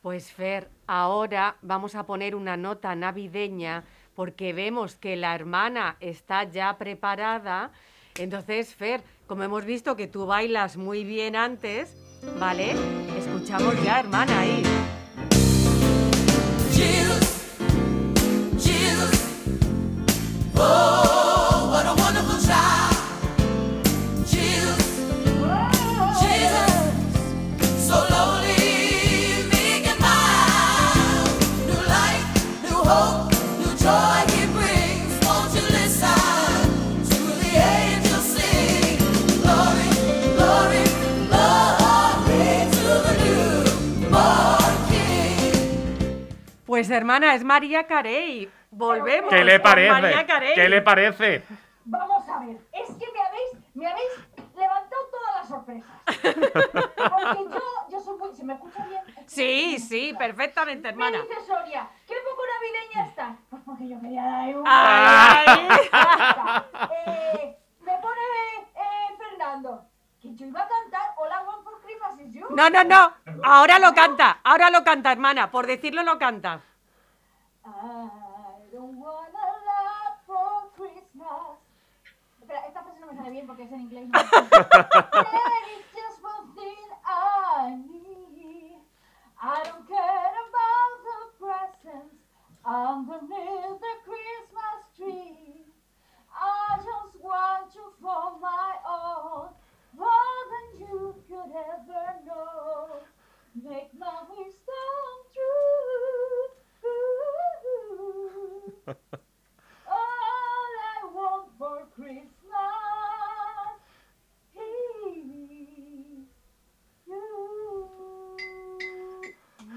Pues Fer, ahora vamos a poner una nota navideña porque vemos que la hermana está ya preparada. Entonces, Fer, como hemos visto que tú bailas muy bien antes, ¿vale? Escuchamos ya, hermana, ahí. Jesus, Jesus, oh, Pues hermana, es María Carey. Volvemos. ¿Qué le con María parece? Carey. ¿Qué le parece? Vamos a ver, es que me habéis, me habéis levantado todas las sorpresas. Porque yo, yo soy muy... ¿Se me escucha bien? Sí, sí, perfectamente, Me hermana. dice Soria, ¿qué poco navideña estás? Pues porque yo quería dar un... Ay, Eh, me pone eh, Fernando, que yo iba a cantar Hola One for Christmas is You. No, no, no. Ahora lo canta, ahora lo canta, hermana. Por decirlo lo canta. I don't want a lot for Christmas. Espera, esta frase no me sale bien porque es en inglés. No. There is just one thing I need. I don't care about the presents underneath the Christmas tree. I just want you for my own, more than you could ever know. Make my wish come true. All I want for Christmas is you.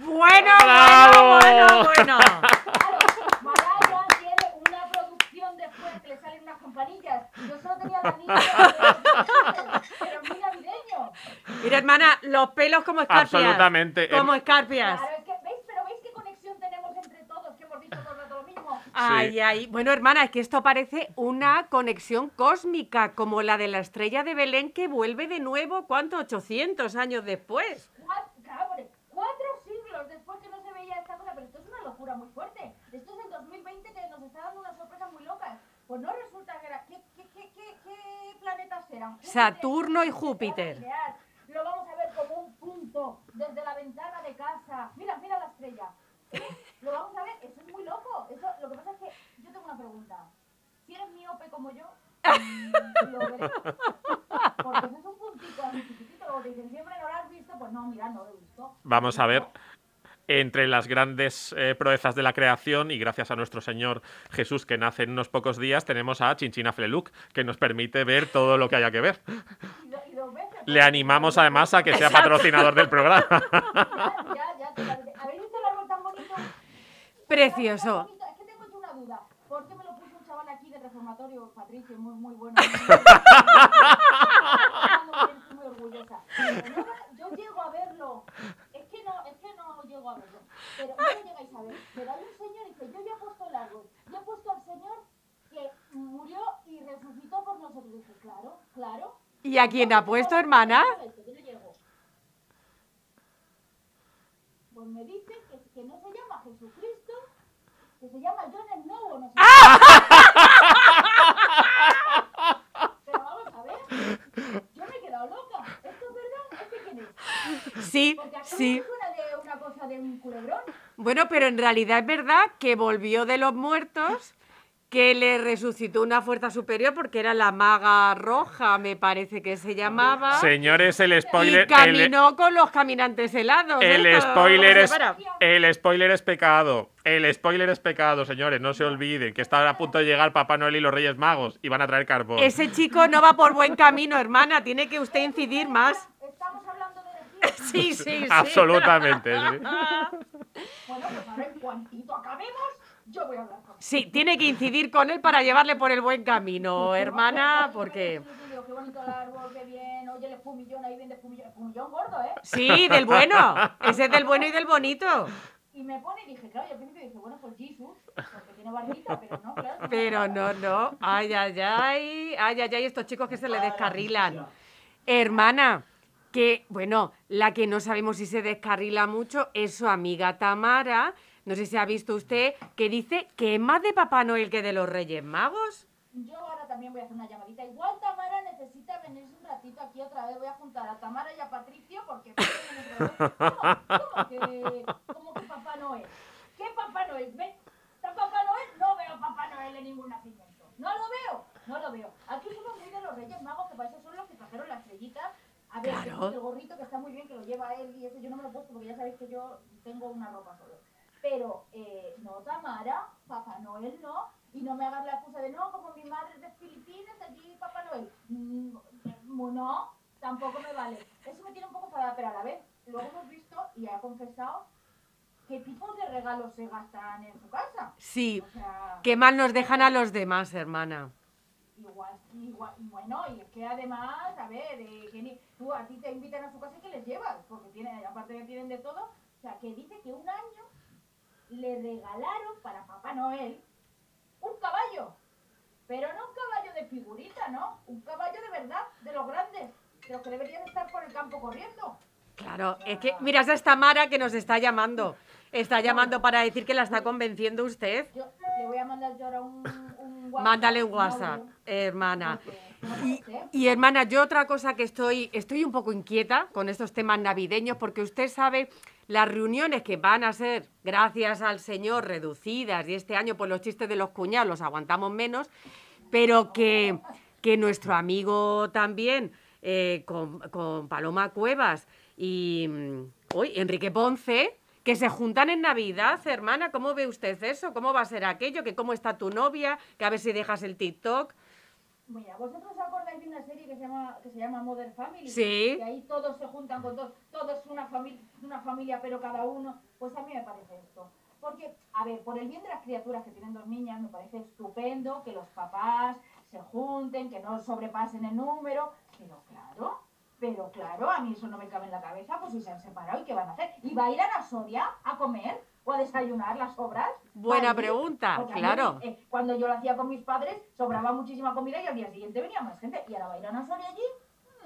Bueno, ¡Bravo! bueno, bueno, bueno. Claro, Mariah tiene una producción después que le salen unas campanillas. Yo solo tenía la niña, pero es muy navideño. Mira, hermana, los pelos como escarpias. Absolutamente. Como escarpias. Claro, es que, ¿veis? Pero ¿veis qué conexión tenemos entre todos? Que hemos dicho todo el rato lo mismo. Ay, ay. Bueno, hermana, es que esto parece una conexión cósmica, como la de la estrella de Belén que vuelve de nuevo, ¿cuánto? 800 años después. Cuatro, cuatro siglos después que no se veía esta cosa, pero esto es una locura muy fuerte. Esto es el 2020 que nos está dando unas sorpresas muy locas. Pues no resulta que era... ¿Qué, qué, qué, qué, qué planetas eran? Saturno y Júpiter. Mirar, Lo vamos a ver como un punto desde la ventana de casa. Mira, mira la estrella. ¿Eh? Lo vamos a ver, eso es muy loco. Eso, lo que pasa es que yo tengo una pregunta. Si eres miope como yo, lo veré. Porque eso es un puntito así chiquitito. Luego te dicen, siempre no lo has visto. Pues no, mira, no lo he visto. Vamos a ver. Entre las grandes eh, proezas de la creación y gracias a nuestro Señor Jesús que nace en unos pocos días, tenemos a Chinchina Fleluc, que nos permite ver todo lo que haya que ver. Le animamos además a que sea patrocinador del programa. Precioso. Es que tengo yo una duda. ¿Por qué me lo puso un chaval aquí de reformatorio, Patricio? Muy, muy bueno. Estoy muy orgullosa. Yo llego a verlo. Es que no, es Pero no lo llegáis a ver. Pero hay un señor y dice, yo ya he puesto el árbol. Yo he puesto al señor que murió y resucitó por nosotros. Y dije, claro, claro. ¿Y a quién ha puesto, hermana? Pues me dicen que, que no se llama Jesucristo, que se llama John Snow o no sé. Pero vamos a ver. Yo me he quedado loca. ¿Esto es verdad? ¿Este quién es? Sí, sí. me suena de una cosa de un culebrón. Bueno, pero en realidad es verdad que volvió de los muertos, que le resucitó una fuerza superior porque era la maga roja, me parece que se llamaba. Señores, el Y spoiler. El, caminó con los caminantes helados. el ¿eh? spoiler es. El spoiler es pecado. El spoiler es pecado, señores. No se olviden que está a punto de llegar Papá Noel y los Reyes Magos y van a traer carbón. Ese chico no va por buen camino, hermana. Tiene que usted incidir más. Estamos hablando de energía. Sí, sí, sí. Absolutamente. sí. Bueno, pues ahora en cuantito acabemos, yo voy a hablar con él. Sí, tiene que incidir con él para llevarle por el buen camino, hermana, porque... Digo, qué bonito el árbol, qué bien. Oye, el espumillón ahí viene espumillón. Espumillón gordo, ¿eh? Sí, del bueno. Ese es del bueno y del bonito. Y me pone y dije, claro, yo al principio dije, bueno, pues Jesus, porque tiene barbita, pero no, claro. Pero no, no. Ay, ay, ay. Ay, ay, ay, estos chicos que se le descarrilan. Hermana, que, bueno, la que no sabemos si se descarrila mucho es su amiga Tamara. No sé si ha visto usted que dice que es más de Papá Noel que de los Reyes Magos. Yo ahora también voy a hacer una llamadita. Igual Tamara necesita venirse un ratito aquí otra vez. Voy a juntar a Tamara y a Patricio porque... ¿Cómo, cómo que, Papá Noel? ¿Qué Papá Noel? ¿Ve? ¿Está Papá Noel? No veo Papá Noel en ningún nacimiento. No lo veo, no lo veo. Aquí somos muy de los Reyes Magos, que para eso son los que trajeron las estrellitas. A ver, Claro. el gorrito que está muy bien, que lo lleva él y eso yo no me lo he puesto porque ya sabéis que yo tengo una ropa solo. Pero eh, no, Tamara, Papá Noel no. Y no me hagas la excusa de no, como mi madre es de Filipinas, allí Papá Noel. Mm, no, tampoco me vale. Eso me tiene un poco enfadada, pero a la vez, luego hemos visto y ha confesado qué tipo de regalos se gastan en su casa. Sí. O sea, ¿Qué mal nos dejan a los demás, hermana? Igual, igual, bueno, y es que además, a ver, eh, que ni- tú a ti te invitan a su casa y que les llevas, porque tienen, aparte que tienen de todo, o sea, que dice que un año le regalaron para Papá Noel un caballo, pero no un caballo de figurita, ¿no? Un caballo de verdad, de los grandes, de los que deberían estar por el campo corriendo. Claro, es que, mira, es esta Mara que nos está llamando. Está llamando para decir que la está convenciendo usted. Yo le voy a mandar yo ahora un, un WhatsApp. Mándale un WhatsApp, hermana. no. Y hermana, yo otra cosa que estoy, estoy un poco inquieta con estos temas navideños, porque usted sabe las reuniones que van a ser, gracias al Señor, reducidas, y este año por los chistes de los cuñados los aguantamos menos, pero que, que nuestro amigo también, eh, con, con Paloma Cuevas y mm, uy, Enrique Ponce, que se juntan en Navidad, hermana, ¿cómo ve usted eso? ¿Cómo va a ser aquello? ¿Que cómo está tu novia? Que a ver si dejas el TikTok. Mira, ¿vosotros os acordáis de una serie que se llama, que se llama Modern Family? Sí. Que ahí todos se juntan con todos, todos una familia, una familia, pero cada uno. Pues a mí me parece esto. Porque, a ver, por el bien de las criaturas que tienen dos niñas, me parece estupendo que los papás se junten, que no sobrepasen el número, pero claro, pero claro, a mí eso no me cabe en la cabeza, pues si se han separado, ¿y qué van a hacer? ¿Y va a ir a la Soria a comer o a desayunar las sobras? Buena pregunta, Porque a mí, claro. eh, cuando yo lo hacía con mis padres, sobraba muchísima comida y al día siguiente venía más gente. Y ahora va a ir a una Soria allí.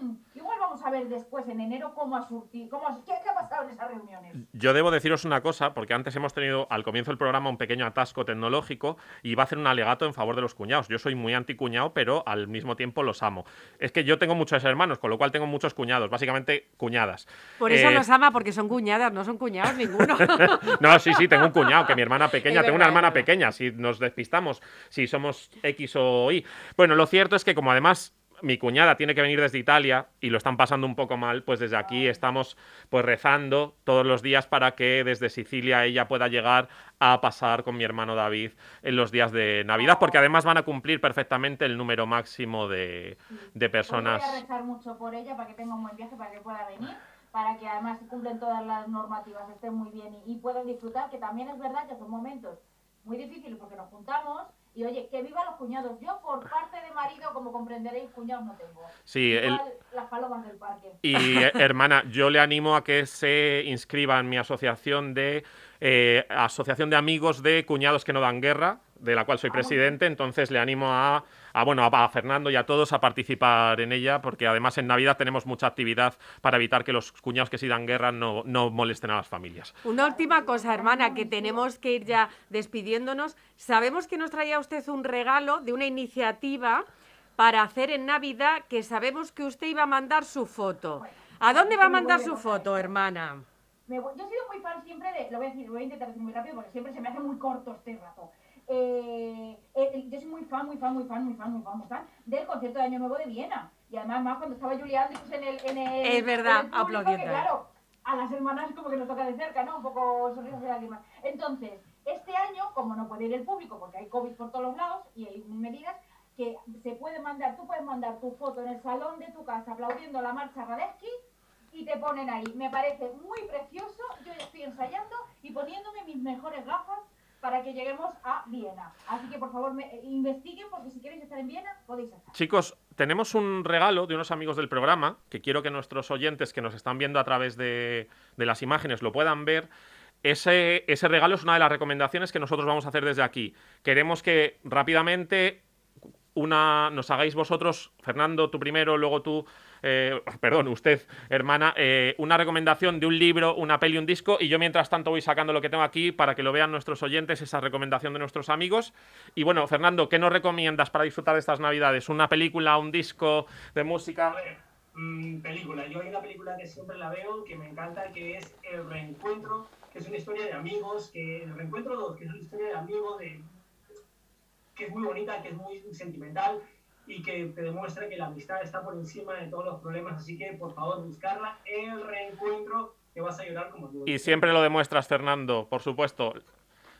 Hmm, igual vamos a ver después en enero cómo ha surtido, cómo ha- ¿qué, qué ha pasado en esas reuniones. Yo debo deciros una cosa, porque antes hemos tenido al comienzo del programa un pequeño atasco tecnológico y iba a hacer un alegato en favor de los cuñados. Yo soy muy anticuñado, pero al mismo tiempo los amo. Es que yo tengo muchos hermanos, con lo cual tengo muchos cuñados, básicamente cuñadas. Por eso Eh, los ama, porque son cuñadas, no son cuñados ninguno. No, sí, sí, tengo un cuñado, que mi hermana pequeña, Es tengo una hermana pequeña, si nos despistamos, si somos X o Y. Bueno, lo cierto es que como además mi cuñada tiene que venir desde Italia y lo están pasando un poco mal, pues desde aquí estamos pues rezando todos los días para que desde Sicilia ella pueda llegar a pasar con mi hermano David en los días de Navidad, porque además van a cumplir perfectamente el número máximo de, de personas. Pues voy a rezar mucho por ella para que tenga un buen viaje, para que pueda venir, para que además cumplen todas las normativas, estén muy bien y, y puedan disfrutar, que también es verdad que son momentos muy difíciles porque nos juntamos y oye, que viva los cuñados. Yo por parte de marido, como comprenderéis, cuñados no tengo. Sí, el- las palomas del parque. Y eh, hermana, yo le animo a que se inscriba en mi asociación de eh, asociación de amigos de cuñados que no dan guerra, de la cual soy presidente. Entonces le animo a, a, bueno a, a Fernando y a todos a participar en ella, porque además en Navidad tenemos mucha actividad para evitar que los cuñados que sí dan guerra no, no molesten a las familias. Una última cosa, hermana, que tenemos que ir ya despidiéndonos. Sabemos que nos traía usted un regalo de una iniciativa para hacer en Navidad, que sabemos que usted iba a mandar su foto. ¿A dónde va a mandar su foto, hermana? Me voy- yo he sido muy fan siempre de, lo voy a decir, lo voy a intentar decir muy rápido porque siempre se me hace muy corto este rato. Eh, eh, yo soy muy fan, muy fan, muy fan, muy fan, muy fan, muy fan del concierto de Año Nuevo de Viena. Y además más cuando estaba Julia Andrews en el, en el Es verdad, en el público, aplaudiendo que, claro, a las hermanas como que nos toca de cerca, ¿no? Un poco sonrisas y lágrimas. Entonces, este año, como no puede ir el público porque hay COVID por todos los lados y hay medidas, que se puede mandar, tú puedes mandar tu foto en el salón de tu casa aplaudiendo la marcha Radetzky y te ponen ahí. Me parece muy precioso. Yo estoy ensayando y poniéndome mis mejores gafas para que lleguemos a Viena. Así que por favor eh, investiguen porque si queréis estar en Viena podéis estar. Chicos, tenemos un regalo de unos amigos del programa que quiero que nuestros oyentes que nos están viendo a través de, de las imágenes lo puedan ver. Ese, ese regalo es una de las recomendaciones que nosotros vamos a hacer desde aquí. Queremos que rápidamente una, nos hagáis vosotros, Fernando, tú primero, luego tú, eh, perdón, usted, hermana, eh, una recomendación de un libro, una peli, un disco, y yo mientras tanto voy sacando lo que tengo aquí para que lo vean nuestros oyentes, esa recomendación de nuestros amigos. Y bueno, Fernando, ¿qué nos recomiendas para disfrutar de estas navidades? ¿Una película, un disco de música? Mm, película. Yo hay una película que siempre la veo, que me encanta, que es El Reencuentro, que es una historia de amigos, que El Reencuentro 2, que es una historia de amigos, de, que es muy bonita, que es muy sentimental y que te demuestra que la amistad está por encima de todos los problemas. Así que, por favor, buscarla. El Reencuentro, que vas a llorar como tú. Y siempre lo demuestras, Fernando, por supuesto.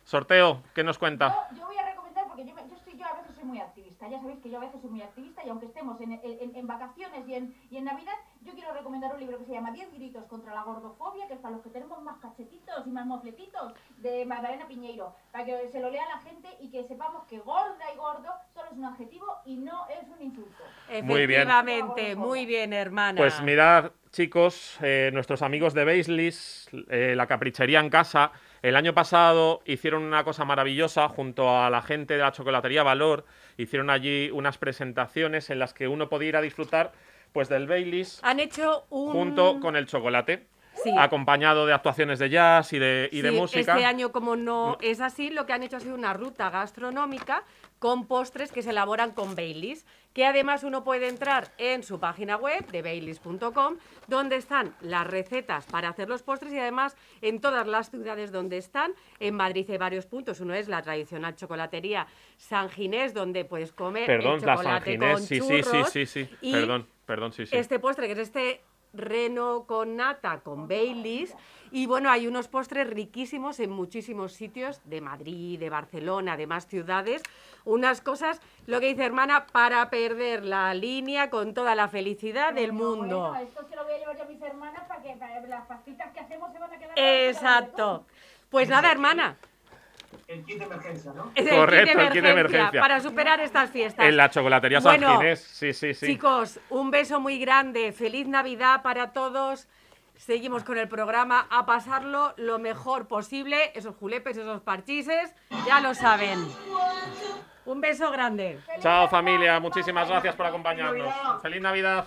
Sorteo, ¿qué nos cuenta? Yo, yo voy a recomendar porque yo, me- yo estoy yo a veces soy soy Ya sabéis que yo a veces soy muy activista y aunque estemos en, en- en vacaciones y en, y en Navidad, yo quiero recomendar un libro que se llama 10 gritos contra la gordofobia, que es para los que tenemos más cachetitos y más mofletitos, de Magdalena Piñeiro, para que se lo lea la gente y que sepamos que gorda y gordo solo es un adjetivo y no es un insulto. Muy bien. Efectivamente, muy bien, hermana. Pues mirad, chicos, eh, nuestros amigos de Baileys, eh, la caprichería en casa, el año pasado hicieron una cosa maravillosa junto a la gente de la chocolatería Valor. Hicieron allí unas presentaciones en las que uno podía ir a disfrutar pues del Baileys Han hecho un... junto con el chocolate, Sí. acompañado de actuaciones de jazz y de, y de Sí, música. Este año, como no es así, lo que han hecho ha sido una ruta gastronómica con postres que se elaboran con Baileys, que además uno puede entrar en su página web de baileys.com, donde están las recetas para hacer los postres y además en todas las ciudades donde están. En Madrid hay varios puntos. Uno es la tradicional chocolatería San Ginés, donde puedes comer Perdón, el la chocolate San Ginés, con sí, sí, sí, churros sí, sí. y Perdón, perdón, sí, sí. este postre, que es este reno con nata con Baileys. Y bueno, hay unos postres riquísimos en muchísimos sitios de Madrid, de Barcelona, de más ciudades. Unas cosas, lo que dice hermana, para perder la línea con toda la felicidad del mundo. Bueno, esto se lo voy a llevar yo a mis hermanas para que para las pastitas que hacemos se van a quedar... Exacto. Pues nada, hermana. El kit de emergencia, ¿no? es Correcto, kit el kit de emergencia. Para superar estas fiestas. En la chocolatería San Bueno, Ginés, sí, sí, sí. Chicos, un beso muy grande. Feliz Navidad para todos. Seguimos con el programa a pasarlo lo mejor posible. Esos julepes, esos parchises, ya lo saben. Un beso grande. Chao familia, muchísimas gracias por acompañarnos. Feliz Navidad.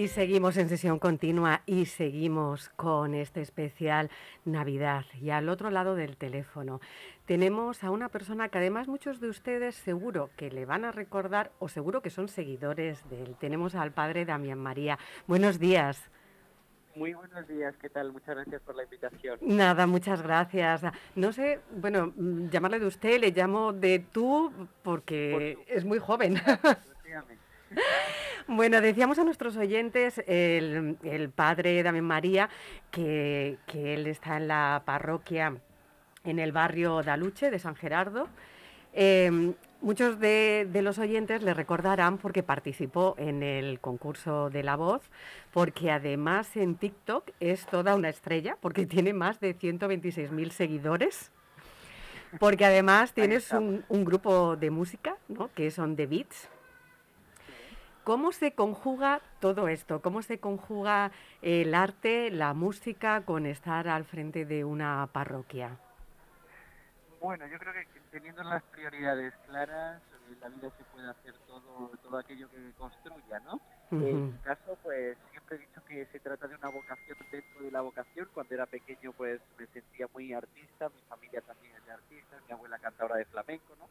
Y seguimos en sesión continua y seguimos con este especial Navidad. Y al otro lado del teléfono tenemos a una persona que además muchos de ustedes seguro que le van a recordar o seguro que son seguidores de él. Tenemos al padre Damián María. Buenos días. Muy buenos días, ¿qué tal? Muchas gracias por la invitación. Nada, muchas gracias. No sé, bueno, mm, llamarle de usted, le llamo de tú porque es muy joven. Bueno, decíamos a nuestros oyentes, el, el padre Damián María, que, que él está en la parroquia en el barrio Daluche de San Gerardo. Eh, muchos de, de los oyentes le recordarán porque participó en el concurso de la voz, porque además en TikTok es toda una estrella, porque tiene más de 126.000 seguidores. Porque además tienes un, un grupo de música, ¿no? que son The Beats, ¿Cómo se conjuga todo esto? ¿Cómo se conjuga el arte, la música con estar al frente de una parroquia? Bueno, yo creo que teniendo las prioridades claras, en la vida se puede hacer todo, todo aquello que construya, ¿no? En mi caso, pues siempre he dicho que se trata de una vocación dentro de la vocación. Cuando era pequeño, pues me sentía muy artista, mi familia también es de artistas, mi abuela cantadora de flamenco, ¿no?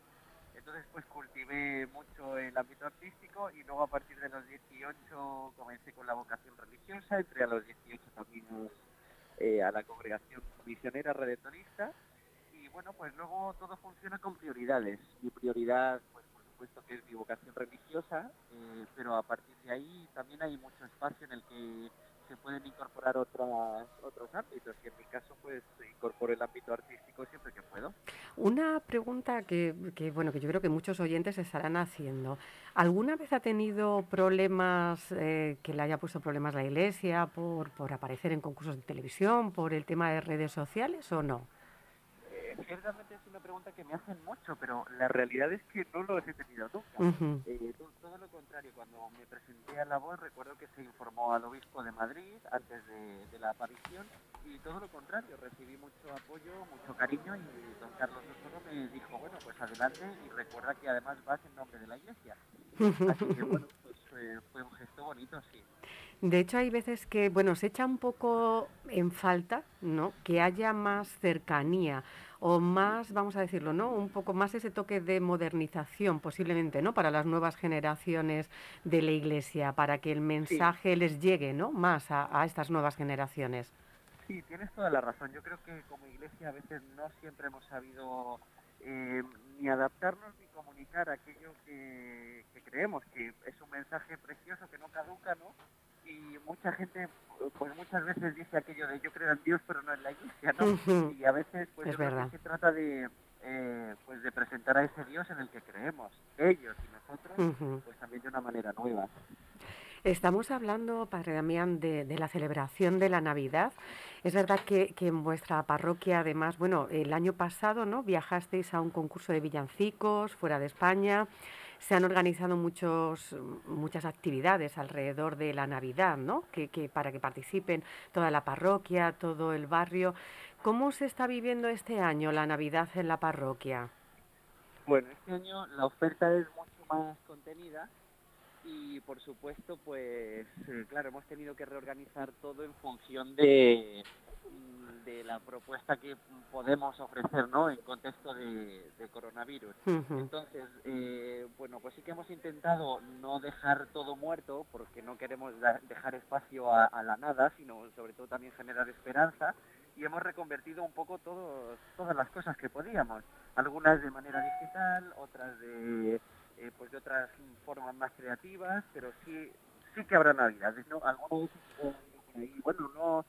Entonces, pues cultivé mucho el ámbito artístico y luego a partir de los 18 comencé con la vocación religiosa, entré a los 18 caminos eh, a la congregación misionera redentorista y bueno, pues luego todo funciona con prioridades. Mi prioridad, pues por supuesto que es mi vocación religiosa, eh, pero a partir de ahí también hay mucho espacio en el que se pueden incorporar otras, otros ámbitos y en mi caso pues incorporo el ámbito artístico siempre que puedo. Una pregunta que, que, bueno, que yo creo que muchos oyentes estarán haciendo. ¿Alguna vez ha tenido problemas, eh, que le haya puesto problemas la Iglesia por, por aparecer en concursos de televisión, por el tema de redes sociales o no? Ciertamente es una pregunta que me hacen mucho, pero la realidad es que no lo he tenido nunca. Eh, to- todo lo contrario, cuando me presenté a la voz recuerdo que se informó al obispo de Madrid antes de, de la aparición y todo lo contrario, recibí mucho apoyo, mucho cariño y don Carlos Osoro me dijo, bueno, pues adelante y recuerda que además vas en nombre de la iglesia. Así que bueno, pues eh, fue un gesto bonito, sí. De hecho, hay veces que, bueno, se echa un poco en falta, ¿no? Que haya más cercanía o más, vamos a decirlo, ¿no? Un poco más ese toque de modernización, posiblemente, ¿no? Para las nuevas generaciones de la Iglesia, para que el mensaje les llegue, ¿no? Más a, a estas nuevas generaciones. Sí, tienes toda la razón. Yo creo que como iglesia a veces no siempre hemos sabido eh, ni adaptarnos ni comunicar aquello que, que creemos, que es un mensaje precioso que no caduca, ¿no? Y mucha gente, pues muchas veces dice aquello de yo creo en Dios pero no en la iglesia, ¿no? Y a veces, pues Es yo creo verdad. que se trata de, eh, pues de presentar a ese Dios en el que creemos, ellos y nosotros, pues también de una manera nueva. Estamos hablando, Padre Damián, de, de la celebración de la Navidad. Es verdad que, que en vuestra parroquia, además, bueno, el año pasado, ¿no? Viajasteis a un concurso de villancicos fuera de España. Se han organizado muchos, muchas actividades alrededor de la Navidad, ¿no? Que, que para que participen toda la parroquia, todo el barrio. ¿Cómo se está viviendo este año la Navidad en la parroquia? Bueno, este año la oferta es mucho más contenida y por supuesto, pues claro, hemos tenido que reorganizar todo en función de, de la propuesta que podemos ofrecer, ¿no? En contexto de, de coronavirus. Entonces, eh, bueno, pues sí que hemos intentado no dejar todo muerto porque no queremos da- dejar espacio a, a la nada, sino sobre todo también generar esperanza y hemos reconvertido un poco todos, todas las cosas que podíamos, algunas de manera digital, otras de eh, pues de otras formas más creativas, pero sí sí que habrá navidades, ¿no? Algunas veces, eh, y bueno, no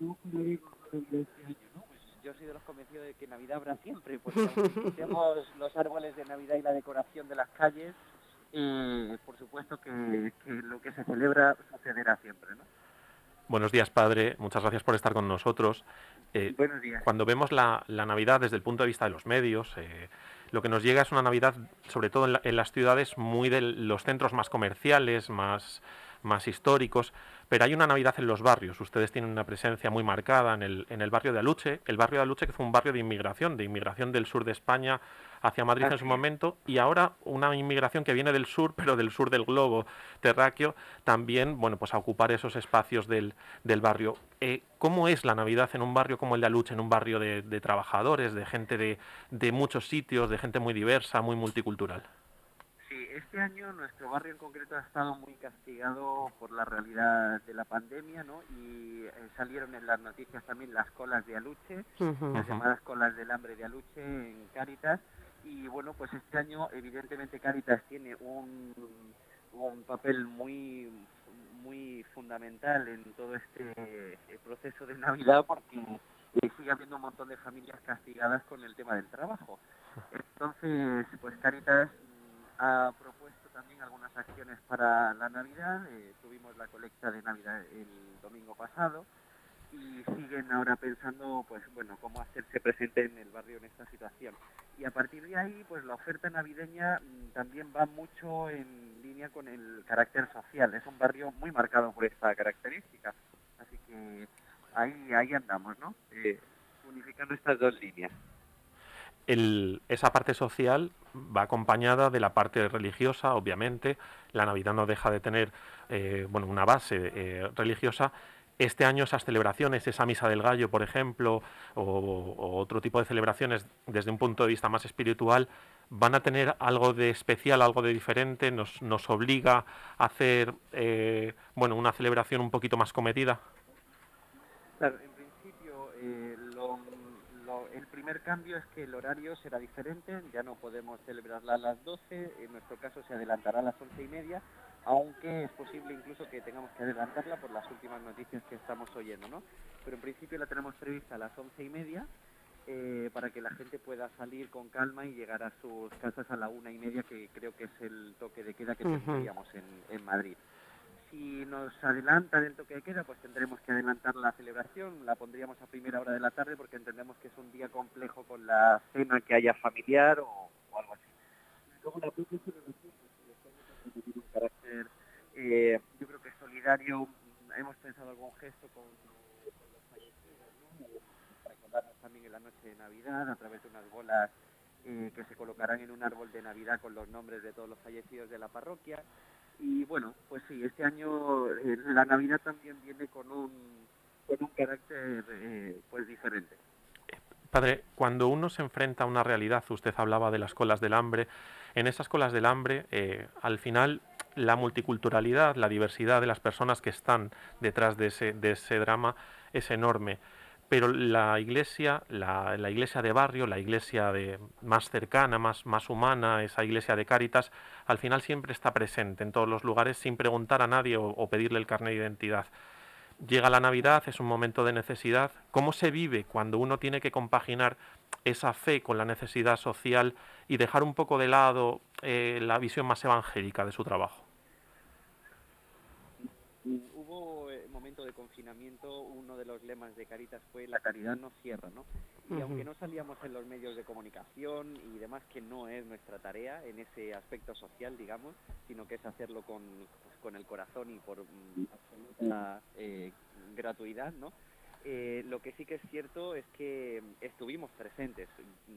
no la iglesia este año, ¿no? Pues yo soy de los convencidos de que Navidad habrá siempre, porque quitemos los árboles de Navidad y la decoración de las calles, eh, por supuesto que, que lo que se celebra sucederá siempre, ¿no? Buenos días, padre. Muchas gracias por estar con nosotros. Eh, Buenos días. Cuando vemos la, la Navidad desde el punto de vista de los medios, eh, lo que nos llega es una Navidad, sobre todo en, la- en las ciudades, muy de los centros más comerciales, más, más históricos, pero hay una Navidad en los barrios. Ustedes tienen una presencia muy marcada en el, en el barrio de Aluche, el barrio de Aluche que fue un barrio de inmigración, de inmigración del sur de España hacia Madrid en su momento, y ahora una inmigración que viene del sur, pero del sur del globo terráqueo, también, bueno, pues a ocupar esos espacios del, del barrio. Eh, ¿Cómo es la Navidad en un barrio como el de Aluche, en un barrio de, de trabajadores, de gente de, de muchos sitios, de gente muy diversa, muy multicultural? Este año nuestro barrio en concreto ha estado muy castigado por la realidad de la pandemia, ¿no? Y eh, salieron en las noticias también las colas de Aluche, las llamadas colas del hambre de Aluche en Cáritas. Y bueno, pues este año evidentemente Cáritas tiene un, un papel muy muy fundamental en todo este eh, proceso de Navidad porque eh, sigue habiendo un montón de familias castigadas con el tema del trabajo. Entonces, pues Caritas ha propuesto también algunas acciones para la Navidad. eh, tuvimos la colecta de Navidad el domingo pasado y siguen ahora pensando, pues bueno, cómo hacerse presente en el barrio en esta situación. Y a partir de ahí, pues la oferta navideña mm, también va mucho en línea con el carácter social. Es un barrio muy marcado por esta característica. Así que ahí, ahí andamos, ¿no? Eh, unificando estas dos líneas. El- esa parte social va acompañada de la parte religiosa, obviamente. La Navidad no deja de tener eh, bueno, una base eh, religiosa. Este año esas celebraciones, esa misa del gallo, por ejemplo, o, otro tipo de celebraciones desde un punto de vista más espiritual, van a tener algo de especial, algo de diferente, nos, nos obliga a hacer eh, bueno, una celebración un poquito más comedida. Claro, en principio eh, lo- lo- el primer cambio es que el horario será diferente, ya no podemos celebrarla a las 12, en nuestro caso se adelantará a las once y media, aunque es posible incluso que tengamos que adelantarla por las últimas noticias que estamos oyendo, ¿no? Pero en principio la tenemos prevista a las once y media eh, para que la gente pueda salir con calma y llegar a sus casas a la una y media, que creo que es el toque de queda que tendríamos en, en Madrid. Si nos adelantan el toque de queda, pues tendremos que adelantar la celebración, la pondríamos a primera hora de la tarde porque entendemos que es un día complejo con la cena que haya familiar o, algo así. Luego la propia celebración, pues, tiene un carácter, eh, yo creo que solidario. Hemos pensado algún gesto con, con los fallecidos, ¿no? Recordarnos también en la noche de Navidad a través de unas bolas eh, que se colocarán en un árbol de Navidad con los nombres de todos los fallecidos de la parroquia. Y bueno, pues sí, este año eh, la Navidad también viene con un, con un carácter eh, pues diferente. Padre, cuando uno se enfrenta a una realidad, usted hablaba de las colas del hambre, en esas colas del hambre, eh, al final la multiculturalidad, la diversidad de las personas que están detrás de ese, de ese drama es enorme. Pero la iglesia, la, iglesia de barrio, la iglesia más cercana, más, más humana, esa iglesia de Cáritas, al final siempre está presente en todos los lugares sin preguntar a nadie o, o pedirle el carnet de identidad. Llega la Navidad, es un momento de necesidad. ¿Cómo se vive cuando uno tiene que compaginar esa fe con la necesidad social y dejar un poco de lado eh, la visión más evangélica de su trabajo? Hubo momento de confinamiento, uno de los lemas de Caritas fue la caridad no cierra, ¿no? Y aunque no salíamos en los medios de comunicación y demás, que no es nuestra tarea en ese aspecto social, digamos, sino que es hacerlo con, pues, con el corazón y por mm, absoluta eh, gratuidad, ¿no? Eh, lo que sí que es cierto es que estuvimos presentes.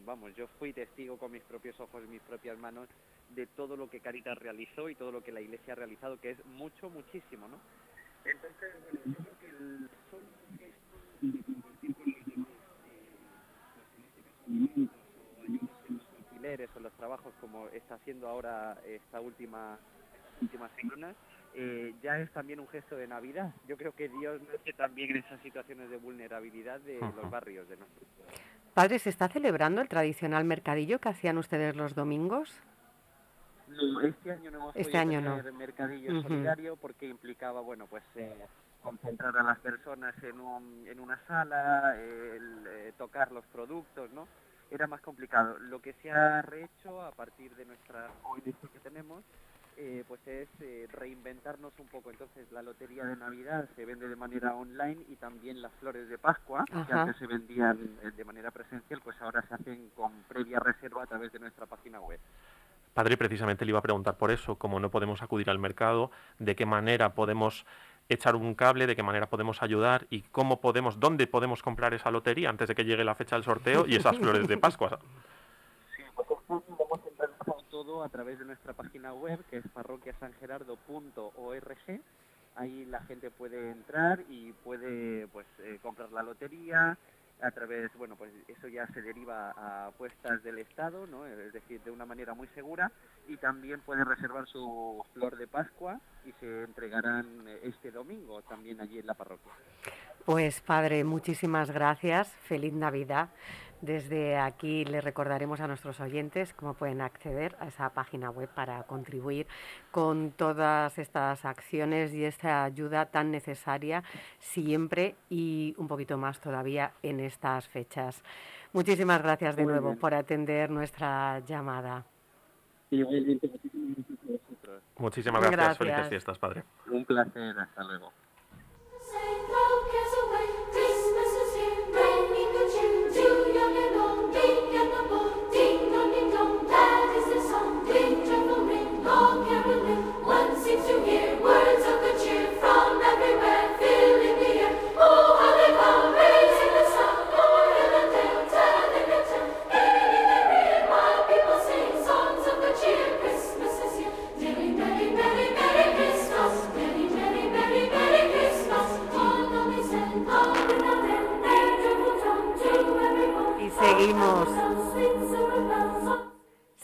Vamos, yo fui testigo con mis propios ojos y mis propias manos de todo lo que Caritas realizó y todo lo que la Iglesia ha realizado, que es mucho, muchísimo, ¿no? Entonces, bueno, yo creo que el solo gesto de compartir con los demás, eh, pues en este caso alimentos o ayudas en los alquileres o los trabajos, como está haciendo ahora esta última últimas semanas, eh, ya es también un gesto de Navidad. Yo creo que Dios nace también en esas situaciones de vulnerabilidad de los barrios de nuestro Padre, ¿se está celebrando el tradicional mercadillo que hacían ustedes los domingos? No, este año no hemos Este podido año no. mercadillo Ujú. solidario porque implicaba, bueno, pues eh, concentrar a las personas en, un, en una sala, el, eh, tocar los productos, ¿no? Era más complicado. Lo que se ha rehecho a partir de nuestra ONG que tenemos, eh, pues es eh, reinventarnos un poco. Entonces, la lotería de Navidad se vende de manera online y también las flores de Pascua, que antes se vendían de manera presencial, pues ahora se hacen con previa reserva a través de nuestra página web. Padre, precisamente le iba a preguntar por eso, como no podemos acudir al mercado, de qué manera podemos echar un cable, de qué manera podemos ayudar y cómo podemos, dónde podemos comprar esa lotería antes de que llegue la fecha del sorteo y esas flores de Pascua. Vamos a entrar todo a través de nuestra página web, que es parroquiasangerardo.org. Ahí la gente puede entrar y puede pues eh, comprar la lotería a través, bueno, pues eso ya se deriva a apuestas del Estado, ¿no? Es decir, de una manera muy segura y también puede reservar su flor de Pascua y se entregarán eh, este domingo también allí en la parroquia. Pues padre, muchísimas gracias. Feliz Navidad. Desde aquí le recordaremos a nuestros oyentes cómo pueden acceder a esa página web para contribuir con todas estas acciones y esta ayuda tan necesaria siempre y un poquito más todavía en estas fechas. Muchísimas gracias de Muy nuevo bien. por atender nuestra llamada. Igualmente, muchísimas gracias. Muchísimas gracias. Gracias. Felices fiestas, Padre. Un placer, hasta luego.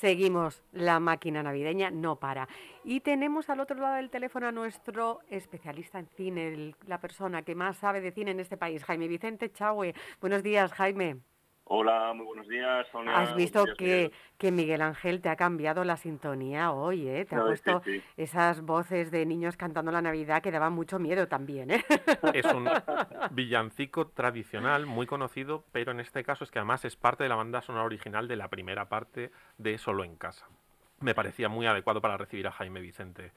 Seguimos, la máquina navideña no para. Y tenemos al otro lado del teléfono a nuestro especialista en cine, el- la persona que más sabe de cine en este país, Jaime Vicente Chahue. Buenos días, Jaime. Hola, muy buenos días, Sonia. Has visto días, que, Miguel. que Miguel Ángel te ha cambiado la sintonía hoy, ¿eh? Te ha No, es que puesto sí. esas voces de niños cantando la Navidad que daban mucho miedo también, ¿eh? Es un villancico tradicional muy conocido, pero en este caso es que además es parte de la banda sonora original de la primera parte de Solo en Casa. Me parecía muy adecuado para recibir a Jaime Vicente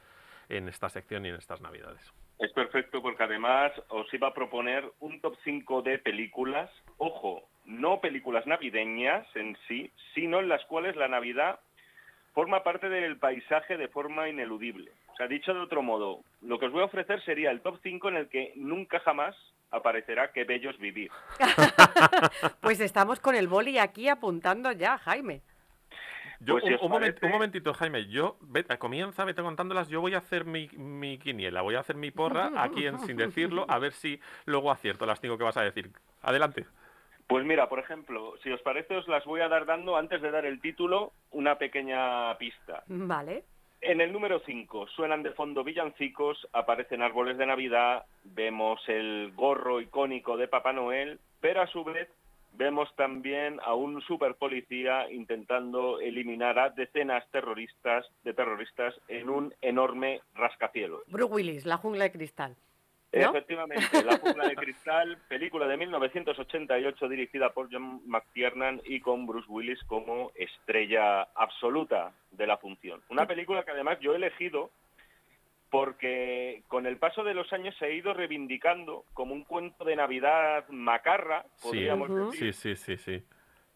en esta sección y en estas Navidades. Es perfecto porque además os iba a proponer un top 5 de películas, ojo, no películas navideñas en sí, sino en las cuales la Navidad forma parte del paisaje de forma ineludible. O sea, dicho de otro modo, lo que os voy a ofrecer sería el top 5 en el que nunca jamás aparecerá Qué bello es vivir. Pues estamos con el boli aquí apuntando ya, Jaime. Yo, Pues si un, un momentito, Jaime. Yo, vete, comienza, vete contándolas. Yo voy a hacer mi, mi quiniela, voy a hacer mi porra aquí en, sin decirlo, a ver si luego acierto las cinco que vas a decir. Adelante. Pues mira, por ejemplo, si os parece os las voy a dar dando, antes de dar el título, una pequeña pista. Vale. En el número 5 suenan de fondo villancicos, aparecen árboles de Navidad, vemos el gorro icónico de Papá Noel, pero a su vez vemos también a un super policía intentando eliminar a decenas terroristas de terroristas en un enorme rascacielos. Bruce Willis, La jungla de cristal. ¿No? Efectivamente, La jungla de cristal, película de 1988 dirigida por John McTiernan y con Bruce Willis como estrella absoluta de la función. Una película que además yo he elegido porque con el paso de los años se ha ido reivindicando como un cuento de Navidad macarra, Sí, podríamos decir, sí, sí, sí, sí.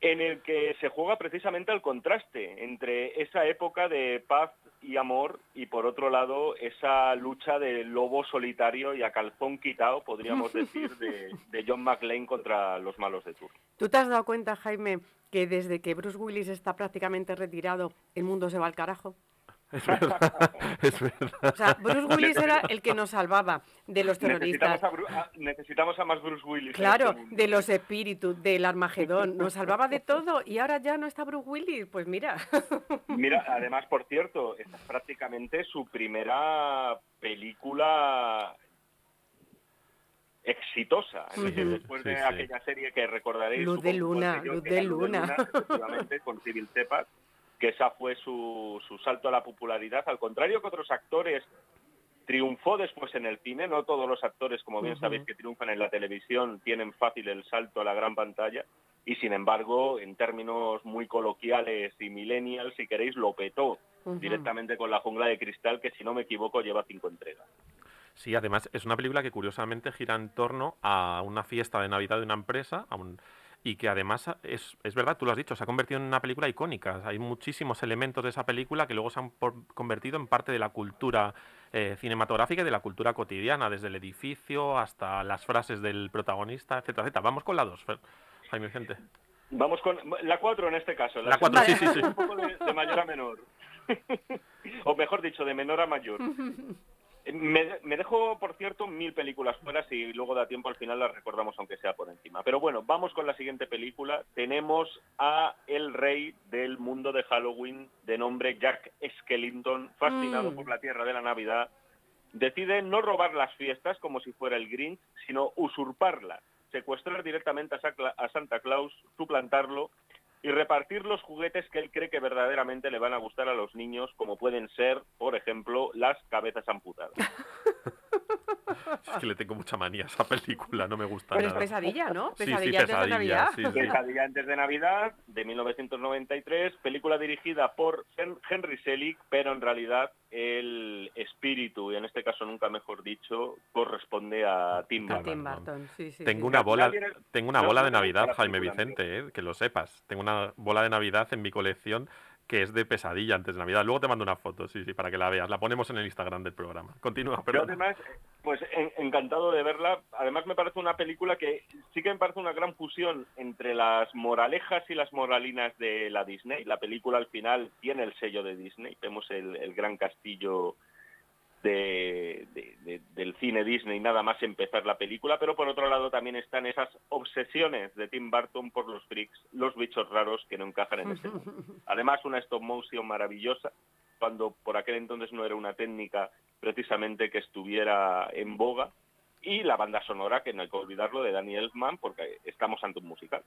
en el que se juega precisamente el contraste entre esa época de paz y amor y por otro lado esa lucha de lobo solitario y a calzón quitado, podríamos decir, de, de John McClane contra los malos de turno. ¿Tú te has dado cuenta, Jaime, que desde que Bruce Willis está prácticamente retirado, el mundo se va al carajo? Es verdad, es verdad. O sea, Bruce Willis era el que nos salvaba de los Necesitamos terroristas. a, Bru- a- necesitamos a más Bruce Willis. Claro, este mundo. de los espíritus, del Armagedón, nos salvaba de todo y ahora ya no está Bruce Willis, pues mira. Mira, además, por cierto, esta es prácticamente su primera película exitosa. Después Sí, de sí. aquella serie que recordaréis. Luz de luna, yo, luz de luna. efectivamente, con Civil Tepat, que esa fue su, su salto a la popularidad. Al contrario que otros actores, triunfó después en el cine. No todos los actores, como bien sabéis, que triunfan en la televisión tienen fácil el salto a la gran pantalla. Y sin embargo, en términos muy coloquiales y millennials, si queréis, lo petó directamente con La Jungla de Cristal, que si no me equivoco lleva cinco entregas. Sí, además es una película que curiosamente gira en torno a una fiesta de Navidad de una empresa a un- y que además es, es verdad, tú lo has dicho, se ha convertido en una película icónica. Hay muchísimos elementos de esa película que luego se han por- convertido en parte de la cultura eh, cinematográfica y de la cultura cotidiana, desde el edificio hasta las frases del protagonista, etcétera, etcétera. Vamos con la dos, Fer- Jaime Vicente. Vamos con la 4 en este caso. La cuatro, sí, sí, sí. Un poco de, de mayor a menor. o mejor dicho, de menor a mayor. Me, me dejo, por cierto, mil películas fuera, si luego da tiempo al final las recordamos aunque sea por encima. Pero bueno, vamos con la siguiente película. Tenemos a el rey del mundo de Halloween, de nombre Jack Skellington, fascinado Mm. por la tierra de la Navidad. Decide no robar las fiestas como si fuera el Grinch, sino usurparlas, secuestrar directamente a Santa Claus, suplantarlo y repartir los juguetes que él cree que verdaderamente le van a gustar a los niños, como pueden ser, por ejemplo, las cabezas amputadas. Es que le tengo mucha manía a esa película, no me gusta Pero es nada. pesadilla, ¿no? Sí, sí, Pesadilla antes de Navidad. sí, sí. Pesadilla antes de Navidad, de 1993, película dirigida por Hen- Henry Selick, pero en realidad el espíritu, y en este caso nunca mejor dicho, corresponde a Tim A Burton. Tim Burton, sí, sí. Tengo sí. una bola, tengo una no, bola no de Navidad, Jaime Vicente, eh, que lo sepas. Tengo una bola de Navidad en mi colección que es de pesadilla antes de Navidad. Luego te mando una foto, sí, sí, para que la veas. La ponemos en el Instagram del programa. Continúa, pero además, pues en- encantado de verla. Además me parece una película que sí que me parece una gran fusión entre las moralejas y las moralinas de la Disney. La película al final tiene el sello de Disney. Vemos el, el gran castillo de, de- de- del cine Disney nada más empezar la película, pero por otro lado también están esas obsesiones de Tim Burton por los freaks, los bichos raros que no encajan en este mundo. Además, una stop motion maravillosa, cuando por aquel entonces no era una técnica precisamente que estuviera en boga, y la banda sonora, que no hay que olvidarlo, de Danny Elfman, porque estamos ante un musical.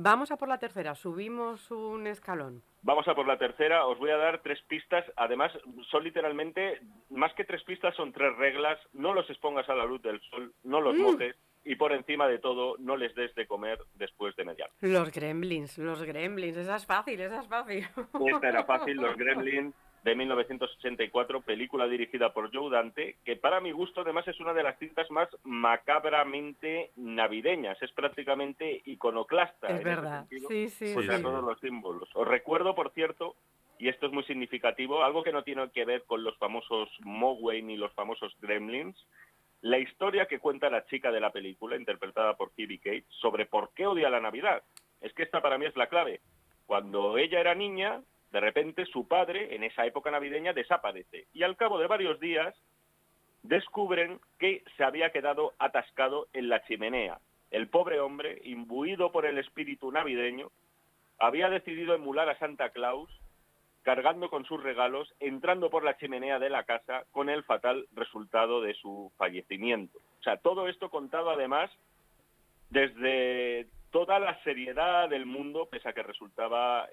Vamos a por la tercera, subimos un escalón. Vamos a por la tercera, os voy a dar tres pistas, además son literalmente, más que tres pistas, son tres reglas, no los expongas a la luz del sol, no los Mm. mojes y por encima de todo, no les des de comer después de mediar. Los gremlins, los gremlins, esa es fácil, esa es fácil. Esta era fácil, Los Gremlins de 1984, película dirigida por Joe Dante, que para mi gusto además es una de las cintas más macabramente navideñas, es prácticamente iconoclasta. Es en verdad, sentido, sí, sí, sí. todos los símbolos. Os recuerdo, por cierto, y esto es muy significativo, algo que no tiene que ver con los famosos Mogwai ni los famosos Gremlins, la historia que cuenta la chica de la película, interpretada por Phoebe Cates, sobre por qué odia la Navidad. Es que esta para mí es la clave. Cuando ella era niña, de repente su padre, en esa época navideña, desaparece. Y al cabo de varios días, descubren que se había quedado atascado en la chimenea. El pobre hombre, imbuido por el espíritu navideño, había decidido emular a Santa Claus cargando con sus regalos, entrando por la chimenea de la casa con el fatal resultado de su fallecimiento. O sea, todo esto contado además desde toda la seriedad del mundo, pese a que resultaba,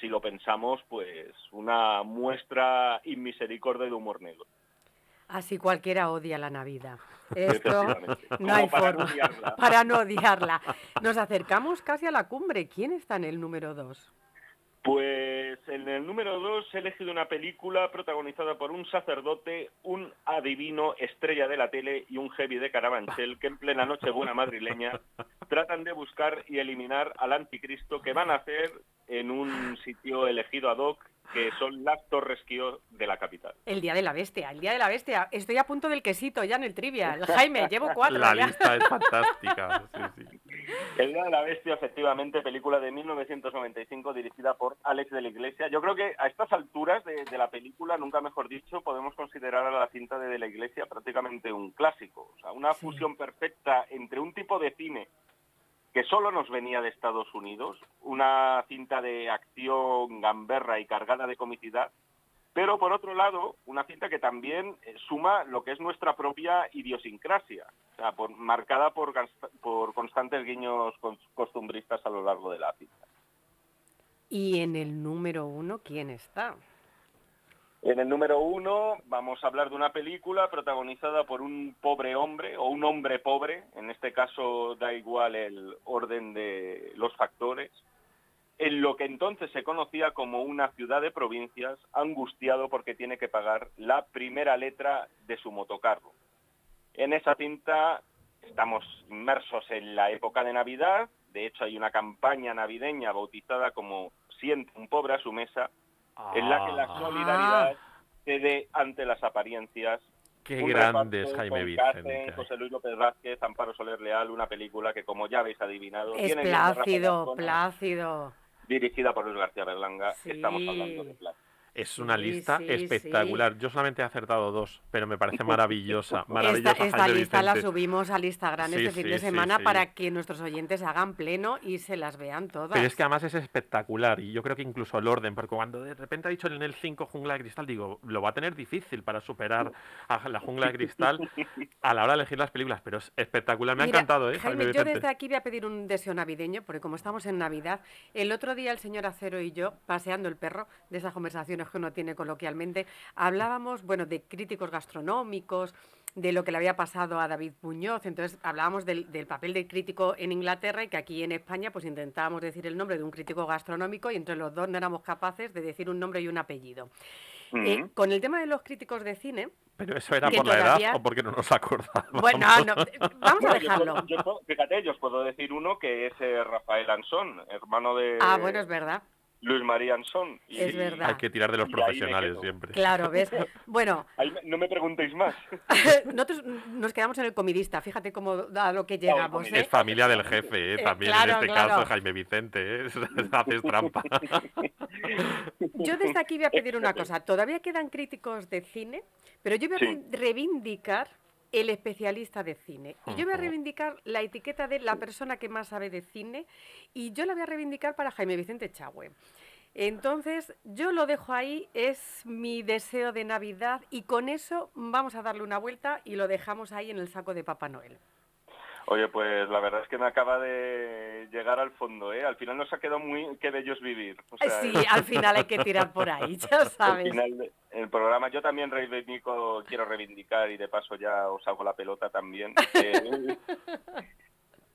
si lo pensamos, pues una muestra inmisericordia de humor negro. Así cualquiera odia la Navidad. Esto no hay para no forma odiarla. para no odiarla. Nos acercamos casi a la cumbre. ¿Quién está en el número dos? Pues en el número 2 he elegido una película protagonizada por un sacerdote, un adivino estrella de la tele y un heavy de Carabanchel que en plena noche buena madrileña tratan de buscar y eliminar al anticristo que van a hacer en un sitio elegido ad hoc que son las Torres Kio de la capital. El Día de la Bestia, el Día de la Bestia. Estoy a punto del quesito ya en el trivial. Jaime, llevo cuatro La ya. lista es fantástica. sí, sí. El Día de la Bestia, efectivamente, película de 1995 dirigida por Alex de la Iglesia. Yo creo que a estas alturas de, de la película, nunca mejor dicho, podemos considerar a la cinta de, de la Iglesia prácticamente un clásico. O sea, una fusión perfecta entre un tipo de cine que solo nos venía de Estados Unidos, una cinta de acción gamberra y cargada de comicidad, pero por otro lado, una cinta que también eh, suma lo que es nuestra propia idiosincrasia, marcada por, por constantes guiños cos- costumbristas a lo largo de la cinta. Y en el número uno, ¿quién está? En el número uno vamos a hablar de una película protagonizada por un pobre hombre o un hombre pobre, en este caso da igual el orden de los factores, en lo que entonces se conocía como una ciudad de provincias, angustiado porque tiene que pagar la primera letra de su motocarro. En esa cinta estamos inmersos en la época de Navidad, de hecho hay una campaña navideña bautizada como Siente un pobre a su mesa, en la que la Ah. solidaridad cede ante las apariencias. Qué Un grande reparto es Jaime Vicente. José Luis López Vázquez, Amparo Soler Leal, una película que, como ya habéis adivinado, Es tiene Plácido, Plácido. dirigida por Luis García Berlanga. Sí. Estamos hablando de Plácido. Es una lista sí, espectacular. Yo solamente he acertado dos, pero me parece maravillosa. Maravillosa, Esta, lista la subimos al Instagram este fin de semana para que nuestros oyentes hagan pleno y se las vean todas. Pero es que además es espectacular y yo creo que incluso el orden, porque cuando de repente ha dicho en el 5 jungla de cristal, digo, lo va a tener difícil para superar a la jungla de cristal a la hora de elegir las películas, pero es espectacular. Me ha encantado, ¿eh? Jaime, yo desde aquí voy a pedir un deseo navideño, porque como estamos en Navidad, el otro día el señor Acero y yo, paseando el perro, de esas conversaciones que uno tiene coloquialmente, hablábamos, bueno, de críticos gastronómicos, de lo que le había pasado a David Muñoz, entonces hablábamos del, del papel del crítico en Inglaterra y que aquí en España pues intentábamos decir el nombre de un crítico gastronómico y entre los dos no éramos capaces de decir un nombre y un apellido. Eh, Ujú. con el tema de los críticos de cine, Pero eso era por la todavía- edad o porque no nos acordábamos. Bueno, no, vamos a Bueno, yo dejarlo. puedo- yo puedo- fíjate, yo os puedo decir uno que es eh, Rafael Ansón, hermano de Ah, bueno, es verdad. Luis María Ansón. Y- Es verdad. Hay que tirar de los profesionales siempre. Claro, ¿ves? Bueno, Ahí no me preguntéis más. nosotros nos quedamos en el comidista, fíjate cómo a lo que llegamos. ¿eh? Es familia del jefe, ¿eh? Eh, también claro, en este claro. caso Jaime Vicente, ¿eh? haces trampa. Yo desde aquí voy a pedir una cosa. Todavía quedan críticos de cine, pero yo voy a Sí. re- reivindicar el especialista de cine. Y yo voy a reivindicar la etiqueta de la persona que más sabe de cine y yo la voy a reivindicar para Jaime Vicente Chagüe. Entonces, yo lo dejo ahí, es mi deseo de Navidad y con eso vamos a darle una vuelta y lo dejamos ahí en el saco de Papá Noel. Oye, pues la verdad es que me acaba de llegar al fondo, ¿eh? Al final nos ha quedado muy que bellos vivir. O sea, Sí, al final hay que tirar por ahí, ya Al sabes. final de- el programa yo también reivindico, quiero reivindicar y de paso ya os hago la pelota también. eh,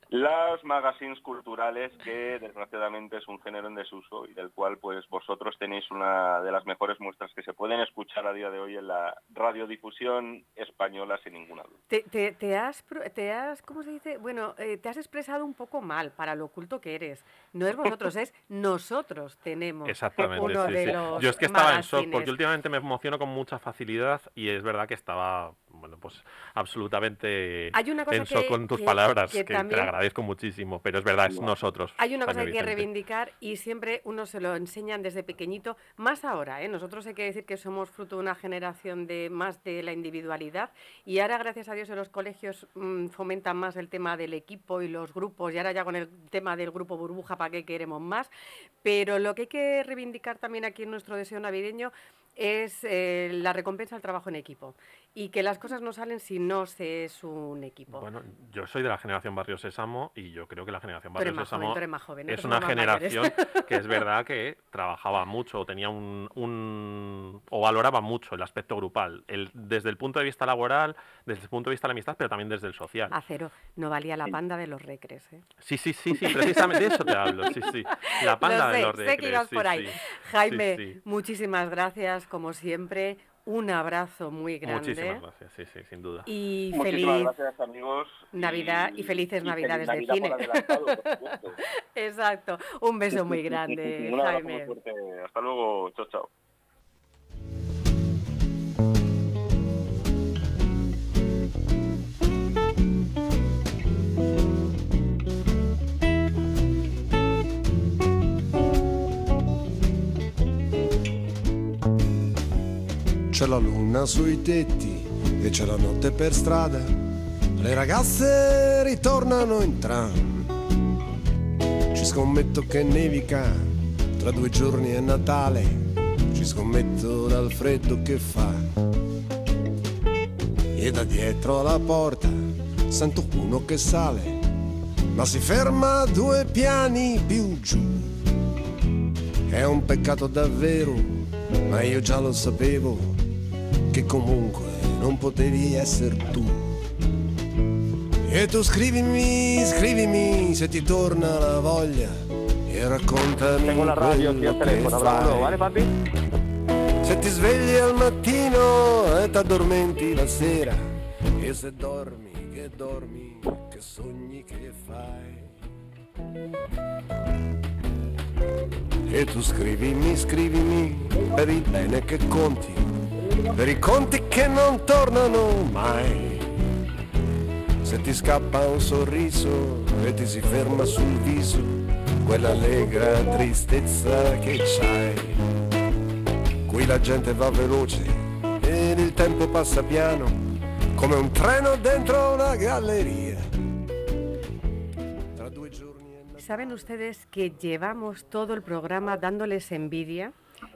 las magazines culturales que desgraciadamente es un género en desuso y del cual pues vosotros tenéis una de las mejores muestras que se pueden escuchar a día de hoy en la radiodifusión española sin ninguna duda. Te, te- te has, te has, ¿cómo se dice? Bueno, eh, te has expresado un poco mal para lo oculto que eres. No es vosotros, es nosotros tenemos Exactamente, uno sí, de sí. los Yo es que estaba en shock porque últimamente me emociono con mucha facilidad y es verdad que estaba, bueno, pues absolutamente Hay una cosa en shock que- con tus que- palabras, que que, te también- agradezco muchísimo, pero es verdad, es nosotros. Hay una cosa que hay que reivindicar y siempre uno se lo enseñan desde pequeñito, más ahora, ¿eh? nosotros hay que decir que somos fruto de una generación de más de la individualidad y ahora gracias a Dios en los colegios mm, fomentan más el tema del equipo y los grupos y ahora ya con el tema del grupo burbuja para qué queremos más, pero lo que hay que reivindicar también aquí en nuestro deseo navideño es eh, la recompensa al trabajo en equipo y que las cosas no salen si no se es un equipo. Bueno, yo soy de la generación Barrio Sésamo y yo creo que la generación Tú eres Barrio joven, Sésamo tú eres más joven, es una generación que es verdad que trabajaba mucho, o tenía un, un- o valoraba mucho el aspecto grupal, el, desde el punto de vista laboral, desde el punto de vista de la amistad, pero también desde el social. Acero, no valía la panda de los recres, ¿eh? Sí, sí, sí, sí, precisamente de eso te hablo, sí, sí. La panda Lo de los sé que recres, ibas sí, por ahí. sí. Sí, Jaime, sí. muchísimas gracias, como siempre. Un abrazo muy grande. Muchísimas gracias, sí, sí, sin duda. Y Muchísimas feliz gracias amigos. Navidad y felices y Navidades feliz del cine. por adelantado, por supuesto. Exacto. Un beso muy grande, Jaime. muy fuerte. Hasta luego. Chao, chao. C'è la luna sui tetti e c'è la notte per strada. Le ragazze ritornano in tram. Ci scommetto che nevica, tra due giorni è Natale. Ci scommetto dal freddo che fa. E da dietro alla porta sento uno che sale, ma si ferma due piani più giù. È un peccato davvero, ma io già lo sapevo che comunque non potevi essere tu. E tu scrivimi, scrivimi se ti torna la voglia e raccontami Tengo la radio aquí al fai. hablando, ¿vale, papi? Se ti svegli al mattino e t'addormenti la sera e se dormi, che dormi, che sogni che fai. E tu scrivimi, scrivimi per il bene che conti, per i conti che non tornano mai. Se ti scappa un sorriso e ti si ferma sul viso quell'allegra tristezza che c'hai. Qui la gente va veloce ed il tempo passa piano come un treno dentro una galleria. ¿Saben ustedes que llevamos todo el programa dándoles envidia?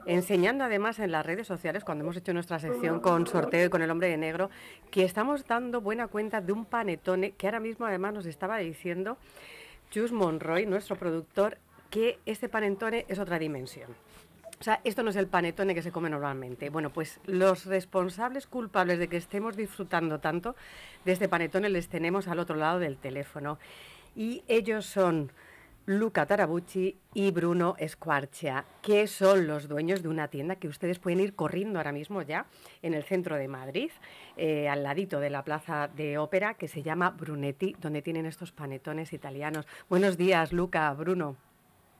Enseñando además en las redes sociales, cuando hemos hecho nuestra sección con sorteo y con el hombre de negro, que estamos dando buena cuenta de un panetone que ahora mismo además nos estaba diciendo Jus Monroy, nuestro productor, que este panetone es otra dimensión. O sea, esto no es el panetone que se come normalmente. Bueno, pues los responsables culpables de que estemos disfrutando tanto de este panetone les tenemos al otro lado del teléfono. Y ellos son Luca Tarabucci y Bruno Squarcia, que son los dueños de una tienda que ustedes pueden ir corriendo ahora mismo ya en el centro de Madrid, eh, al ladito de la plaza de ópera, que se llama Brunetti, donde tienen estos panetones italianos. Buenos días, Luca, Bruno.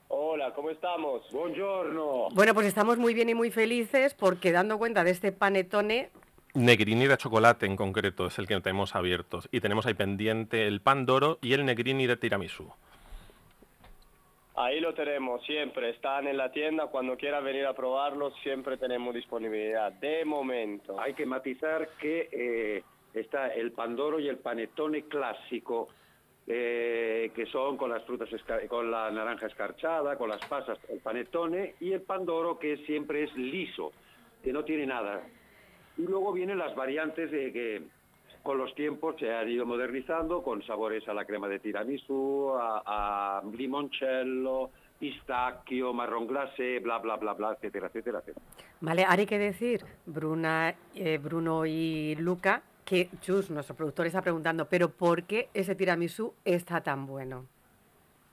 Hola, ¿cómo estamos? Buongiorno. Bueno, pues estamos muy bien y muy felices porque dando cuenta de este panetone, Negrini de chocolate en concreto es el que tenemos abiertos. Y tenemos ahí pendiente el pan doro y el negrini de tiramisú. Ahí lo tenemos siempre. Están en la tienda. Cuando quiera venir a probarlos, siempre tenemos disponibilidad. De momento. Hay que matizar que eh, está el pandoro y el panetone clásico, eh, que son con las frutas, con la naranja escarchada, con las pasas, el panetone, y el pandoro que siempre es liso, que no tiene nada. Y luego vienen las variantes de que con los tiempos se han ido modernizando con sabores a la crema de tiramisú, a, a limoncello, pistacchio, marrón glacé, bla, bla, bla, bla, etcétera, etcétera, etcétera. Vale, ahora hay que decir, Bruna, eh, Bruno y Luca, que Chus, nuestro productor, está preguntando, pero ¿por qué ese tiramisú está tan bueno?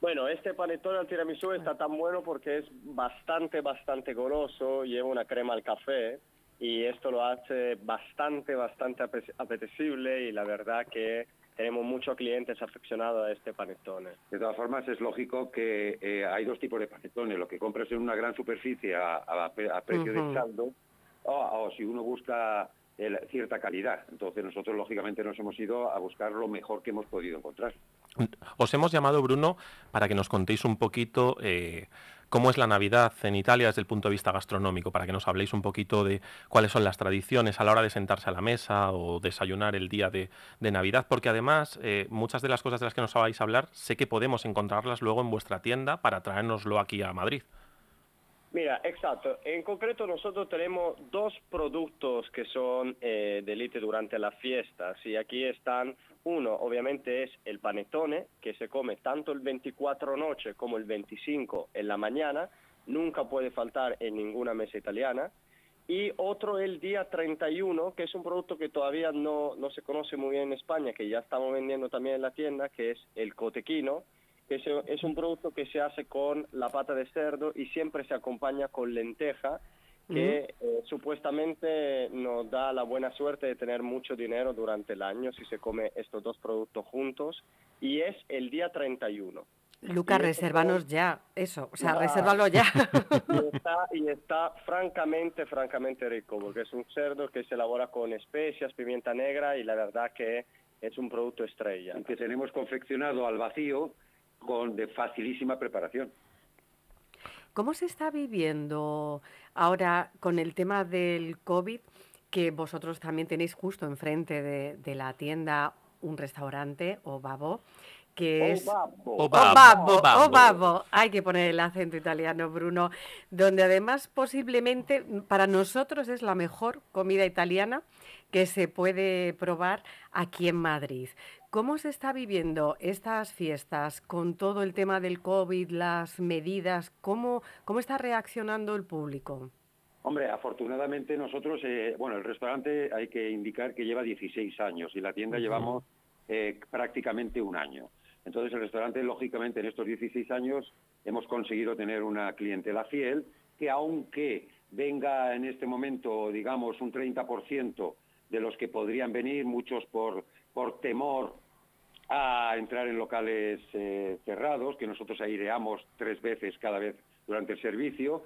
Bueno, este panetone al tiramisú está tan bueno porque es bastante, bastante goloso, lleva una crema al café y esto lo hace bastante, bastante ape- apetecible y la verdad que tenemos muchos clientes aficionados a este panetone. De todas formas, es lógico que eh, hay dos tipos de panetones. Lo que compras en una gran superficie a, a- a precio Ujú. de saldo o, o si uno busca el- cierta calidad. Entonces nosotros, lógicamente, nos hemos ido a buscar lo mejor que hemos podido encontrar. Os hemos llamado, Bruno, para que nos contéis un poquito eh, cómo es la Navidad en Italia desde el punto de vista gastronómico, para que nos habléis un poquito de cuáles son las tradiciones a la hora de sentarse a la mesa o desayunar el día de, Navidad, porque además eh, muchas de las cosas de las que nos vais hablar sé que podemos encontrarlas luego en vuestra tienda para traérnoslo aquí a Madrid. Mira, exacto. En concreto nosotros tenemos dos productos que son eh, de durante las fiestas y aquí están, uno obviamente es el panetone que se come tanto el 24 noche como el 25 en la mañana, nunca puede faltar en ninguna mesa italiana. Y otro el día 31, que es un producto que todavía no, no se conoce muy bien en España, que ya estamos vendiendo también en la tienda, que es el cotequino, que es, es un producto que se hace con la pata de cerdo y siempre se acompaña con lenteja, que eh, supuestamente nos da la buena suerte de tener mucho dinero durante el año si se come estos dos productos juntos, y es el día 31. Luca, Y eso resérvanos ya, eso, o sea, Ya. resérvalo ya. y está, y está francamente, francamente rico, porque es un cerdo que se elabora con especias, pimienta negra y la verdad que es un producto estrella. Que tenemos confeccionado al vacío con de facilísima preparación. ¿Cómo se está viviendo ahora con el tema del COVID, que vosotros también tenéis justo enfrente de, de la tienda un restaurante, Obabo, que es... Obabo. Obabo, Obabo. Obabo. Hay que poner el acento italiano, Bruno, donde además posiblemente mm, para nosotros es la mejor comida italiana que se puede probar aquí en Madrid. ¿Cómo se está viviendo estas fiestas con todo el tema del COVID, las medidas? ¿Cómo, cómo está reaccionando el público? Hombre, afortunadamente nosotros, eh, bueno, el restaurante hay que indicar que lleva 16 años y la tienda llevamos eh, prácticamente un año. Entonces el restaurante, lógicamente, en estos 16 años hemos conseguido tener una clientela fiel que aunque venga en este momento, digamos, un 30% de los que podrían venir, muchos por, por temor a entrar en locales eh, cerrados, que nosotros aireamos tres veces cada vez durante el servicio,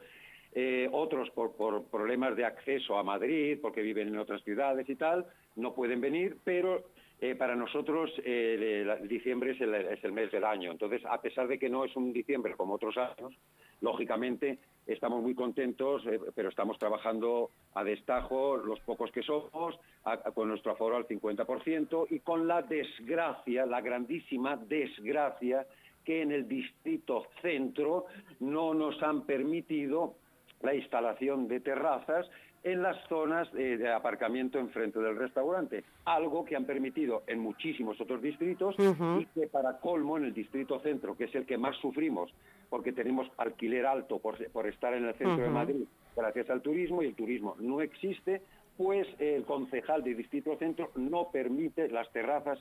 eh, otros por, por problemas de acceso a Madrid, porque viven en otras ciudades y tal, no pueden venir, pero eh, para nosotros el diciembre es el, es el mes del año. Entonces, a pesar de que no es un diciembre como otros años, lógicamente estamos muy contentos, eh, pero estamos trabajando a destajo, los pocos que somos, a- a- con nuestro aforo al 50% y con la desgracia, la grandísima desgracia que en el distrito centro no nos han permitido la instalación de terrazas en las zonas eh, de aparcamiento enfrente del restaurante, algo que han permitido en muchísimos otros distritos y que para colmo en el distrito centro, que es el que más sufrimos, porque tenemos alquiler alto por, por estar en el centro de. Madrid, gracias al turismo, y el turismo no existe, pues el concejal del distrito centro no permite las terrazas,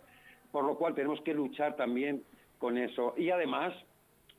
por lo cual tenemos que luchar también con eso. Y además,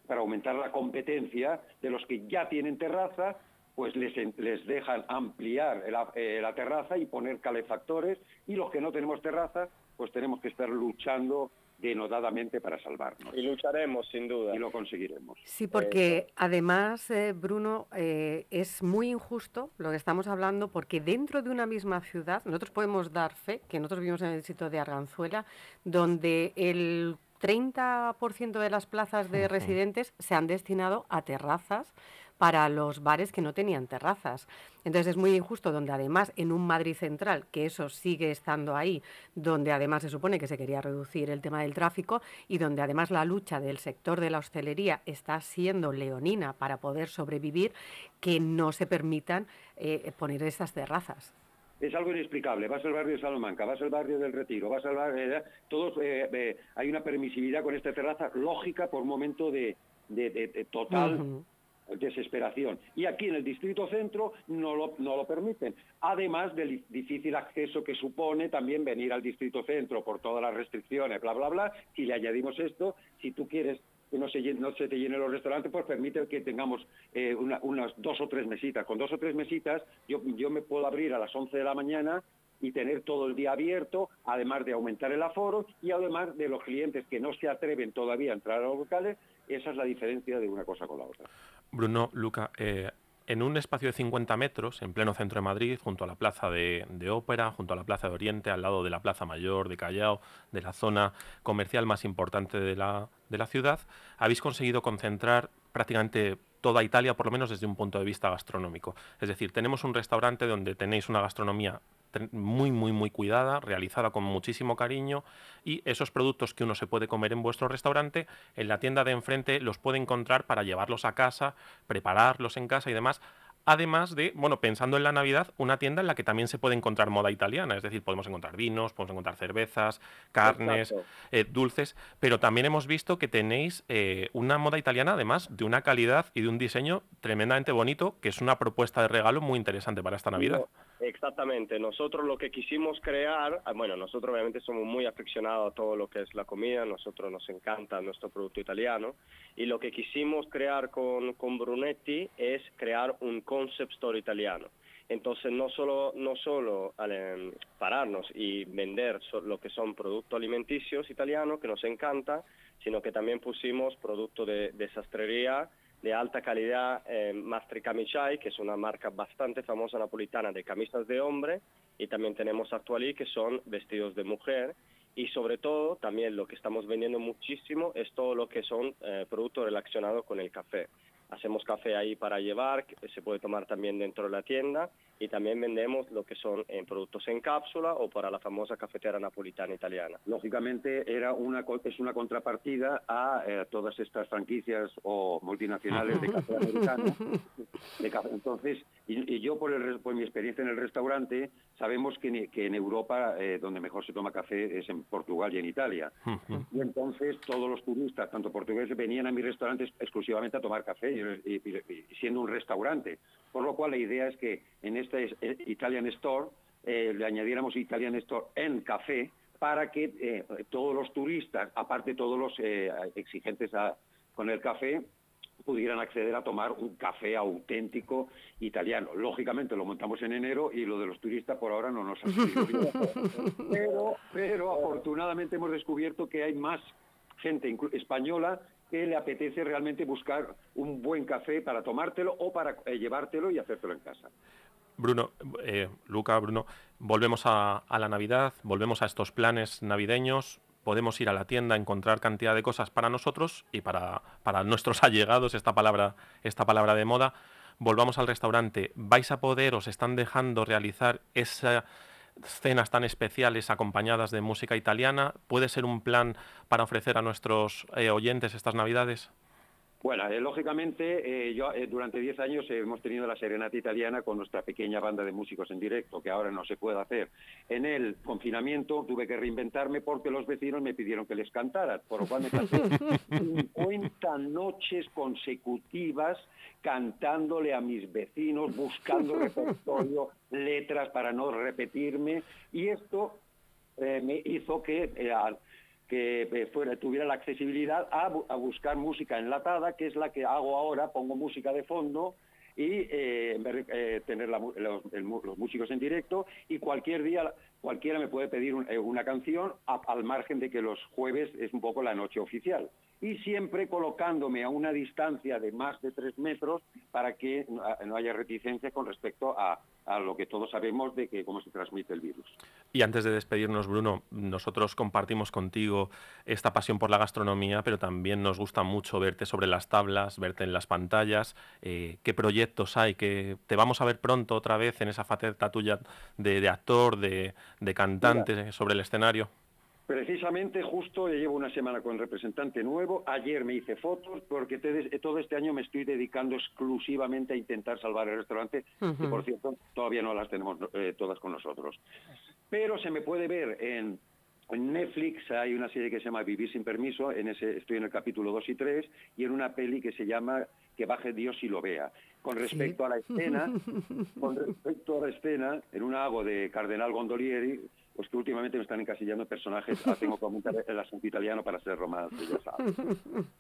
para aumentar la competencia de los que ya tienen terraza, pues les, les dejan ampliar la, eh, la terraza y poner calefactores, y los que no tenemos terraza, pues tenemos que estar luchando denodadamente para salvarnos. Y lucharemos, sin duda. Y lo conseguiremos. Sí, porque además, eh, Bruno, eh, es muy injusto lo que estamos hablando, porque dentro de una misma ciudad, nosotros podemos dar fe, que nosotros vivimos en el sitio de Arganzuela, donde el 30% de las plazas de residentes se han destinado a terrazas para los bares que no tenían terrazas. Entonces es muy injusto donde además en un Madrid central, que eso sigue estando ahí, donde además se supone que se quería reducir el tema del tráfico y donde además la lucha del sector de la hostelería está siendo leonina para poder sobrevivir, que no se permitan eh, poner esas terrazas. es algo inexplicable. Vas al barrio de Salamanca, vas al barrio del Retiro, vas al barrio... eh, todos, eh, eh, hay una permisividad con esta terraza lógica por un momento de, de- de- de total. Desesperación. Y aquí en el distrito centro no lo, no lo permiten. Además del difícil acceso que supone también venir al distrito centro por todas las restricciones, bla, bla, bla. Si le añadimos esto, si tú quieres que no se, no te llenen los restaurantes, pues permite que tengamos eh, una- unas dos o tres mesitas. Con dos o tres mesitas yo, yo me puedo abrir a las 11 de la mañana y tener todo el día abierto, además de aumentar el aforo y además de los clientes que no se atreven todavía a entrar a los locales, esa es la diferencia de una cosa con la otra. Bruno, Luca, eh, en un espacio de 50 metros, en pleno centro de Madrid, junto a la Plaza de, de Ópera, junto a la Plaza de Oriente, al lado de la Plaza Mayor de Callao, de la zona comercial más importante de la, de la ciudad, habéis conseguido concentrar prácticamente toda Italia, por lo menos desde un punto de vista gastronómico. Es decir, tenemos un restaurante donde tenéis una gastronomía muy, muy, muy cuidada, realizada con muchísimo cariño y esos productos que uno se puede comer en vuestro restaurante, en la tienda de enfrente los puede encontrar para llevarlos a casa, prepararlos en casa y demás. Además de, bueno, pensando en la Navidad, una tienda en la que también se puede encontrar moda italiana, es decir, podemos encontrar vinos, podemos encontrar cervezas, carnes, eh, dulces, pero también hemos visto que tenéis eh, una moda italiana, además de una calidad y de un diseño tremendamente bonito, que es una propuesta de regalo muy interesante para esta Navidad. Exactamente. Nosotros lo que quisimos crear, ah, bueno, nosotros obviamente somos muy aficionados a todo lo que es la comida, nosotros nos encanta nuestro producto italiano y lo que quisimos crear con, con Brunetti es crear un concept store italiano. Entonces no solo, no solo eh, pararnos y vender lo que son productos alimenticios italianos, que nos encanta, sino que también pusimos productos de, de sastrería de alta calidad, eh, Mastri que es una marca bastante famosa napolitana de camisas de hombre, y también tenemos Actualí, que son vestidos de mujer, y sobre todo también lo que estamos vendiendo muchísimo es todo lo que son eh, productos relacionados con el café. Hacemos café ahí para llevar, que se puede tomar también dentro de la tienda y también vendemos lo que son eh, productos en cápsula o para la famosa cafetera napolitana italiana. Lógicamente era una, co- es una contrapartida a eh, todas estas franquicias o multinacionales de café americano. de café. Entonces, y, y yo por, el, re- por mi experiencia en el restaurante, sabemos que, ni- que en Europa eh, donde mejor se toma café es en Portugal y en Italia. Y entonces todos los turistas, tanto portugueses, venían a mi restaurante ex- exclusivamente a tomar café, y, siendo un restaurante. Por lo cual la idea es que en este es- eh, Italian Store eh, le añadiéramos Italian Store en café para que eh, todos los turistas, aparte todos los exigentes a- con el café, pudieran acceder a tomar un café auténtico italiano. Lógicamente lo montamos en enero y lo de los turistas por ahora no nos ha servido. pero, pero afortunadamente hemos descubierto que hay más gente española que le apetece realmente buscar un buen café para tomártelo o para eh, llevártelo y hacértelo en casa. Bruno, eh, Luca, Bruno, volvemos a, a la Navidad, volvemos a estos planes navideños. Podemos ir a la tienda, encontrar cantidad de cosas para nosotros y para, para nuestros allegados, esta palabra, esta palabra de moda. Volvamos al restaurante. ¿Vais a poder, os están dejando realizar esas cenas tan especiales acompañadas de música italiana? ¿Puede ser un plan para ofrecer a nuestros eh, oyentes estas Navidades? Bueno, eh, lógicamente, eh, yo eh, durante 10 años hemos tenido la serenata italiana con nuestra pequeña banda de músicos en directo, que ahora no se puede hacer. En el confinamiento tuve que reinventarme porque los vecinos me pidieron que les cantara, por lo cual me canté 50 noches consecutivas cantándole a mis vecinos, buscando repertorio, letras para no repetirme, y esto me hizo que al- que eh, fuera, tuviera la accesibilidad a, bu- a buscar música enlatada, que es la que hago ahora, pongo música de fondo y eh, eh, tener los, los músicos en directo y cualquier día cualquiera me puede pedir eh, una canción al margen de que los jueves es un poco la noche oficial y siempre colocándome a una distancia de más de tres metros para que no, no haya reticencia con respecto a, lo que todos sabemos de que cómo se transmite el virus. Y antes de despedirnos, Bruno, nosotros compartimos contigo esta pasión por la gastronomía, pero también nos gusta mucho verte sobre las tablas, verte en las pantallas. Eh, ¿Qué proyectos hay? que ¿Te vamos a ver pronto otra vez en esa faceta tuya de actor, de, de cantante sobre el escenario? Precisamente justo llevo una semana con representante nuevo. Ayer me hice fotos porque te- todo este año me estoy dedicando exclusivamente a intentar salvar el restaurante, que Ujú. por cierto todavía no las tenemos eh, todas con nosotros. Pero se me puede ver en, en Netflix, hay una serie que se llama Vivir sin permiso, en ese estoy en el capítulo 2 y 3, y en una peli que se llama Que baje Dios y lo vea. Con respecto a la escena, con respecto a la escena, en un hago de Cardenal Gondolieri, pues que últimamente me están encasillando en personajes, ahora tengo que aumentar el acento italiano para ser romance, ya sabes.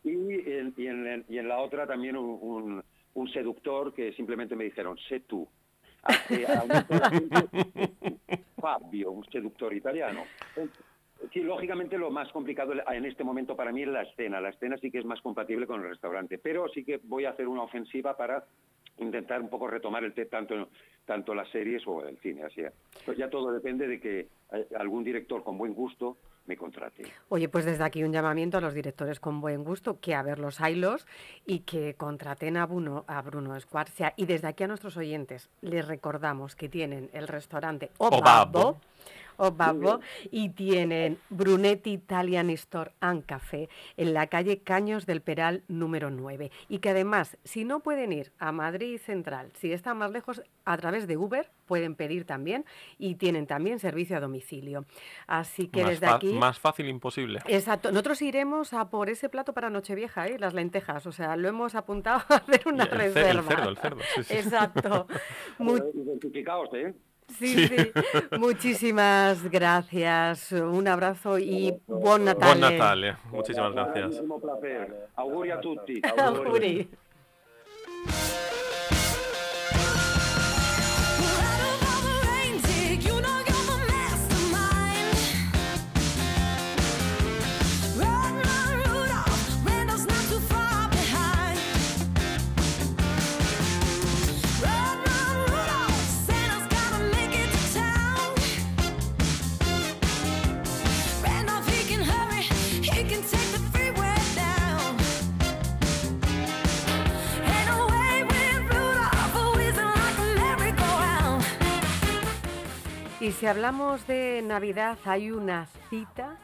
Y en, y en- y en la otra también un, un- un seductor que simplemente me dijeron, sé tú. Hace- el acento, Fabio, un seductor italiano. Sí, lógicamente lo más complicado en este momento para mí es la escena. La escena sí que es más compatible con el restaurante, pero sí que voy a hacer una ofensiva para intentar un poco retomar el té tanto tanto las series o el cine. Así es. Pues ya todo depende de que eh, algún director con buen gusto me contrate. Oye, pues desde aquí un llamamiento a los directores con buen gusto, que a ver los haylos y que contraten a Bruno, a Bruno Escuarcia. Y desde aquí a nuestros oyentes les recordamos que tienen el restaurante Obabbo. Obabbo, y tienen Brunetti Italian Store and Café en la calle Caños del Peral número 9. Y que además, si no pueden ir a Madrid Central, si están más lejos, a través de Uber pueden pedir también y tienen también servicio a domicilio. Así que más, desde aquí... más fácil imposible. Exacto. Nosotros iremos a por ese plato para Nochevieja, ¿eh? las lentejas. O sea, lo hemos apuntado a hacer una Y el ce- el reserva. cerdo, el cerdo, sí, sí. Exacto. Mu- Eh, Identificaos, ¿eh? Sí, sí. Muchísimas gracias. Un abrazo y buon Buon Natale. Natale. Muchísimas gracias. Auguri a tutti. Auguri. Y si hablamos de Navidad, hay una cita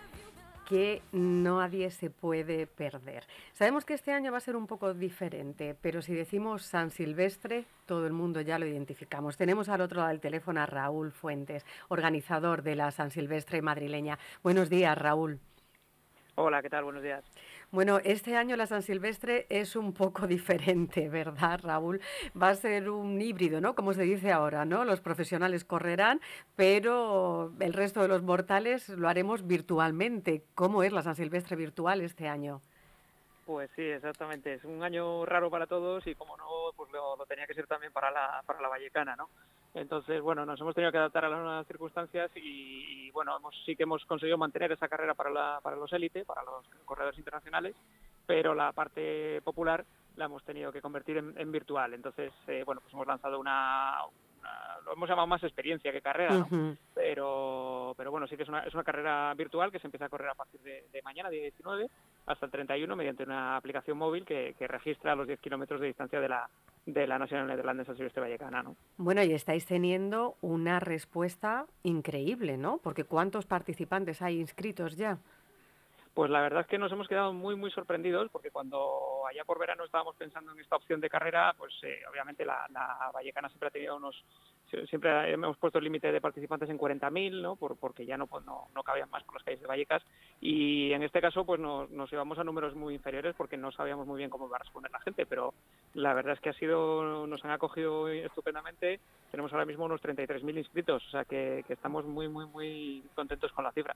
que nadie se puede perder. Sabemos que este año va a ser un poco diferente, pero si decimos San Silvestre, todo el mundo ya lo identificamos. Tenemos al otro lado del teléfono a Raúl Fuentes, organizador de la San Silvestre madrileña. Buenos días, Raúl. Hola, ¿qué tal? Buenos días. Bueno, este año la San Silvestre es un poco diferente, ¿verdad, Raúl? Va a ser un híbrido, ¿no? Como se dice ahora, ¿no? Los profesionales correrán, pero el resto de los mortales lo haremos virtualmente. ¿Cómo es la San Silvestre virtual este año? Pues sí, exactamente. Es un año raro para todos y como no, pues lo, tenía que ser también para la, para la Vallecana, ¿no? Entonces, bueno, nos hemos tenido que adaptar a las nuevas circunstancias y, y, bueno, hemos, sí que hemos conseguido mantener esa carrera para, la, para los élite, para los corredores internacionales, pero la parte popular la hemos tenido que convertir en, en virtual. Entonces, eh, bueno, pues hemos lanzado una, una- lo hemos llamado más experiencia que carrera, ¿no? Pero pero bueno sí que es una, es una carrera virtual que se empieza a correr a partir de, de mañana día 19 hasta el 31 mediante una aplicación móvil que, que registra los 10 kilómetros de distancia de la de la Nacional Neerlandesa Silvestre Vallecana ¿no? Bueno, y estáis teniendo una respuesta increíble, ¿no? Porque ¿cuántos participantes hay inscritos ya? Pues la verdad es que nos hemos quedado muy, muy sorprendidos porque cuando allá por verano estábamos pensando en esta opción de carrera, pues eh, obviamente la, la Vallecana siempre ha tenido unos, siempre hemos puesto el límite de participantes en 40.000, ¿no? Por, porque ya no, pues, no, no cabían más por las calles de Vallecas y en este caso pues nos, nos llevamos a números muy inferiores porque no sabíamos muy bien cómo iba a responder la gente, pero la verdad es que ha sido, nos han acogido estupendamente, tenemos ahora mismo unos 33.000 inscritos, o sea que estamos muy, muy, muy contentos con la cifra.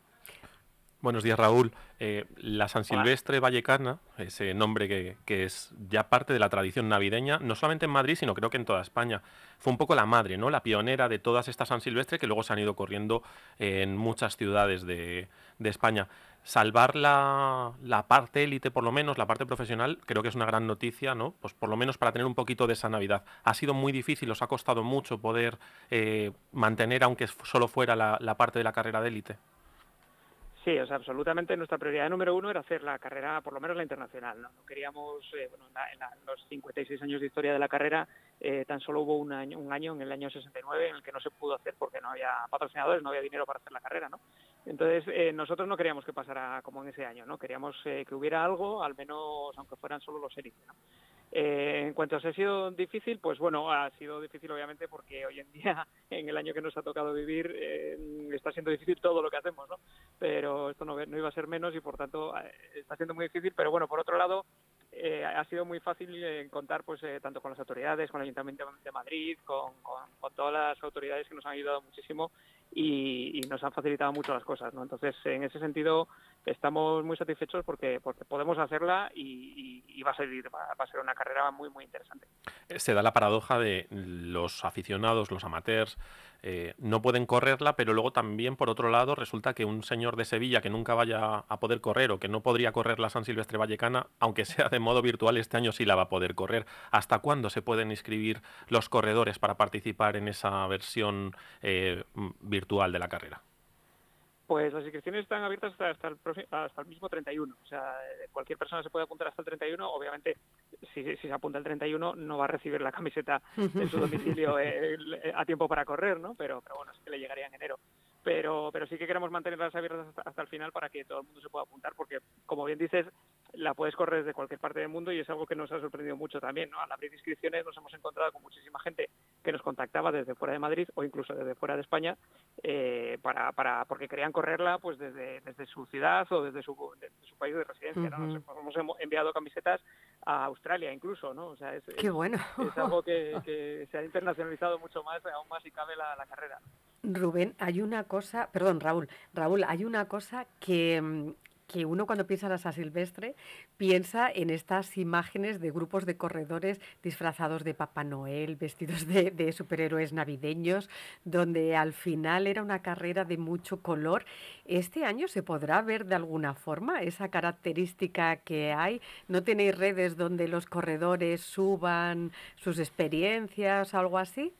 Buenos días, Raúl. Eh, la San Hola. Silvestre Vallecana, ese nombre que, que es ya parte de la tradición navideña, no solamente en Madrid, sino creo que en toda España. Fue un poco la madre, ¿no? La pionera de todas estas San Silvestre que luego se han ido corriendo en muchas ciudades de, de España. Salvar la, la parte élite, por lo menos, la parte profesional, creo que es una gran noticia, ¿no? Pues por lo menos para tener un poquito de esa Navidad. Ha sido muy difícil, os ha costado mucho poder eh, mantener, aunque solo fuera la, la parte de la carrera de élite. Sí, o sea, absolutamente nuestra prioridad número uno era hacer la carrera, por lo menos la internacional. No, No queríamos, eh, bueno, en, la- en la- los 56 años de historia de la carrera, eh, tan solo hubo un año, un año, en el año 69, en el que no se pudo hacer porque no había patrocinadores, no había dinero para hacer la carrera, ¿no? Entonces, eh, nosotros no queríamos que pasara como en ese año, ¿no? Queríamos eh, que hubiera algo, al menos aunque fueran solo los élites, ¿no? Eh, en cuanto a si ha sido difícil, pues bueno, ha sido difícil obviamente porque hoy en día, en el año que nos ha tocado vivir, eh, está siendo difícil todo lo que hacemos, ¿no? Pero esto no, iba a ser menos y por tanto eh, está siendo muy difícil, pero bueno, por otro lado, eh, ha sido muy fácil contar pues tanto con las autoridades, con el Ayuntamiento de Madrid, con todas las autoridades que nos han ayudado muchísimo y, y nos han facilitado mucho las cosas, ¿no? Entonces, en ese sentido, estamos muy satisfechos porque podemos hacerla y, va a ser una carrera muy muy interesante. se da la paradoja de los aficionados, los amateurs, eh, no pueden correrla, pero luego también, por otro lado, resulta que un señor de Sevilla que nunca vaya a poder correr o que no podría correr la San Silvestre Vallecana, aunque sea de modo virtual, este año sí la va a poder correr. ¿Hasta cuándo se pueden inscribir los corredores para participar en esa versión eh, virtual de la carrera? Pues las inscripciones están abiertas hasta, hasta el, hasta el mismo 31. O sea, eh, cualquier persona se puede apuntar hasta el 31. Obviamente, si, si se apunta el 31, no va a recibir la camiseta en su domicilio eh, el- a tiempo para correr, ¿no? Pero, pero bueno, sí que le llegaría en enero. Pero, pero sí que queremos mantenerlas abiertas hasta, hasta el final para que todo el mundo se pueda apuntar, porque, como bien dices, la puedes correr desde cualquier parte del mundo y es algo que nos ha sorprendido mucho también, ¿no? Al abrir inscripciones nos hemos encontrado con muchísima gente que nos contactaba desde fuera de Madrid o incluso desde fuera de España eh, para, para porque querían correrla pues desde, desde su ciudad o desde su, desde su país de residencia. ¿no? Nos hemos hemos enviado camisetas a Australia incluso, ¿no? O sea, es, Qué es- bueno. es algo que, que se ha internacionalizado mucho más, aún más si cabe la, la carrera. Rubén, hay una cosa, perdón, Raúl, Raúl, hay una cosa que, mm, que uno cuando piensa en la San Silvestre piensa en estas imágenes de grupos de corredores disfrazados de Papá Noel, vestidos de, de superhéroes navideños, donde al final era una carrera de mucho color. ¿Este año se podrá ver de alguna forma esa característica que hay? ¿No tenéis redes donde los corredores suban sus experiencias o algo así?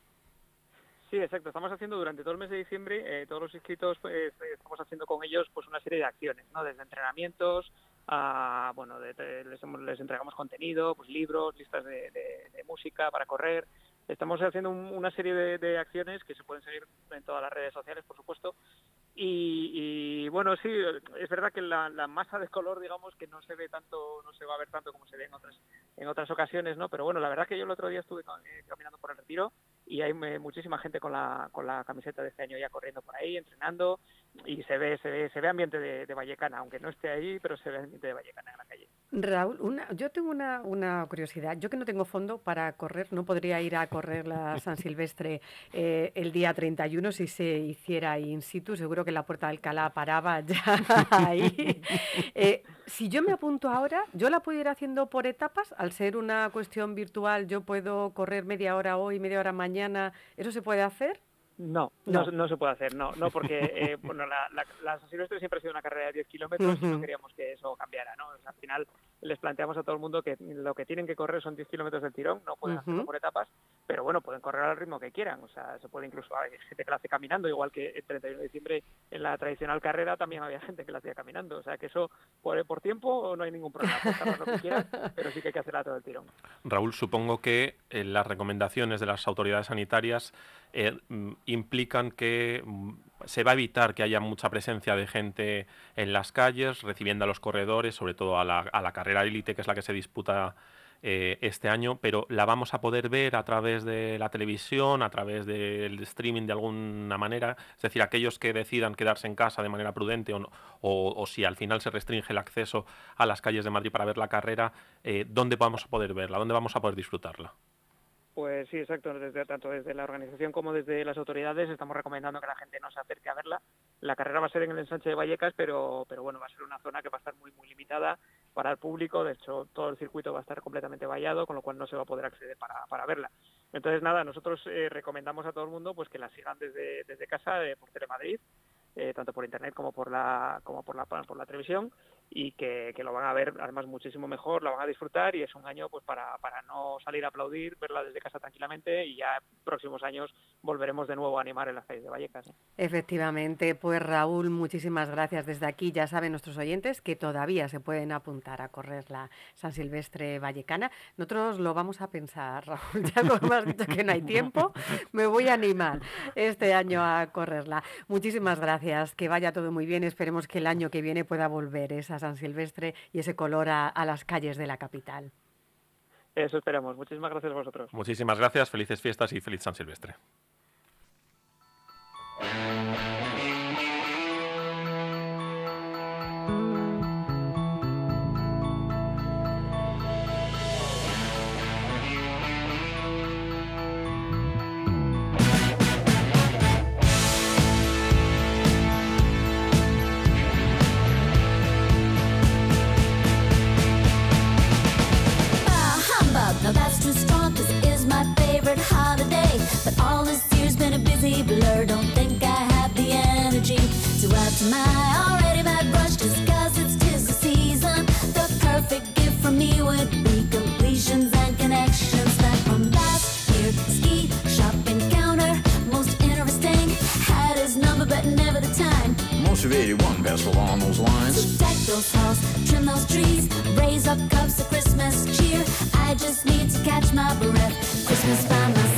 Sí, exacto. Estamos haciendo durante todo el mes de diciembre, eh, todos los inscritos, pues, eh, estamos haciendo con ellos pues una serie de acciones, ¿no? Desde entrenamientos a, bueno, de- de- les, les entregamos contenido, pues libros, listas de, de- música para correr. Estamos haciendo un- una serie de, acciones que se pueden seguir en todas las redes sociales, por supuesto. Y, y, bueno, sí, es verdad que la, la masa de color, digamos, que no se ve tanto, no se va a ver tanto como se ve en otras en otras ocasiones, ¿no? Pero bueno, la verdad que yo el otro día estuve eh, caminando por el retiro y hay muchísima gente con la con la camiseta de este año ya corriendo por ahí, entrenando y se ve se ve se ve ambiente de Vallecana, aunque no esté ahí, pero se ve ambiente de Vallecana en la calle. Raúl, una, yo tengo una, una curiosidad. Yo que no tengo fondo para correr, no podría ir a correr la San Silvestre eh, el día 31 si se hiciera in situ. Seguro que la Puerta de Alcalá paraba ya ahí. Eh, si yo me apunto ahora, ¿yo la puedo ir haciendo por etapas? Al ser una cuestión virtual, ¿yo puedo correr media hora hoy, media hora mañana? ¿Eso se puede hacer? No, no, No. no se puede hacer, no, no porque eh, bueno, la, la, la San Silvestre siempre ha sido una carrera de 10 kilómetros y no queríamos que eso cambiara, ¿no? O sea, al final les planteamos a todo el mundo que lo que tienen que correr son 10 kilómetros del tirón, no pueden hacerlo por etapas, pero bueno, pueden correr al ritmo que quieran, o sea, se puede incluso, hay gente que la hace caminando, igual que el 31 de diciembre en la tradicional carrera también había gente que la hacía caminando, o sea, que eso por, por tiempo no hay ningún problema, lo que pero sí que hay que hacerla todo el tirón. Raúl, supongo que eh, las recomendaciones de las autoridades sanitarias eh, mm, implican que mm, se va a evitar que haya mucha presencia de gente en las calles, recibiendo a los corredores, sobre todo a la, a la carrera élite, que es la que se disputa eh, este año, pero la vamos a poder ver a través de la televisión, a través del streaming de alguna manera. Es decir, aquellos que decidan quedarse en casa de manera prudente o, o si al final se restringe el acceso a las calles de Madrid para ver la carrera, eh, ¿dónde vamos a poder verla? ¿Dónde vamos a poder disfrutarla? Pues sí, exacto. Tanto desde la organización como desde las autoridades estamos recomendando que la gente no se acerque a verla. La carrera va a ser en el ensanche de Vallecas, pero, pero bueno, va a ser una zona que va a estar muy, muy limitada para el público. De hecho, todo el circuito va a estar completamente vallado, con lo cual no se va a poder acceder para, para verla. Entonces, nada, nosotros eh, recomendamos a todo el mundo pues que la sigan desde, desde casa, eh, por Telemadrid, eh, tanto por internet como por la como por la por la televisión y que, que lo van a ver además muchísimo mejor, lo van a disfrutar y es un año pues para, para no salir a aplaudir, verla desde casa tranquilamente y ya próximos años volveremos de nuevo a animar en las calles de Vallecas. ¿eh? Efectivamente, pues Raúl, muchísimas gracias desde aquí. Ya saben nuestros oyentes que todavía se pueden apuntar a correr la San Silvestre Vallecana. Nosotros lo vamos a pensar, Raúl, ya como has dicho que no hay tiempo, me voy a animar este año a correrla. Muchísimas gracias, que vaya todo muy bien. Esperemos que el año que viene pueda volver esa San Silvestre y ese color a, a las calles de la capital. Eso esperamos. Muchísimas gracias a vosotros. Muchísimas gracias, felices fiestas y feliz San Silvestre. All this year's been a busy blur, don't think I have the energy to add to my already bad brush, just 'cause it's tis the season. The perfect gift for me would be completions and connections back from last year. Ski shop encounter, most interesting. Had his number, but never the time. Most of 81 best along those lines. So deck those halls, trim those trees, raise up cups of Christmas cheer. I just need to catch my breath. Christmas by myself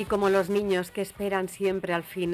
Y como los niños que esperan siempre al final,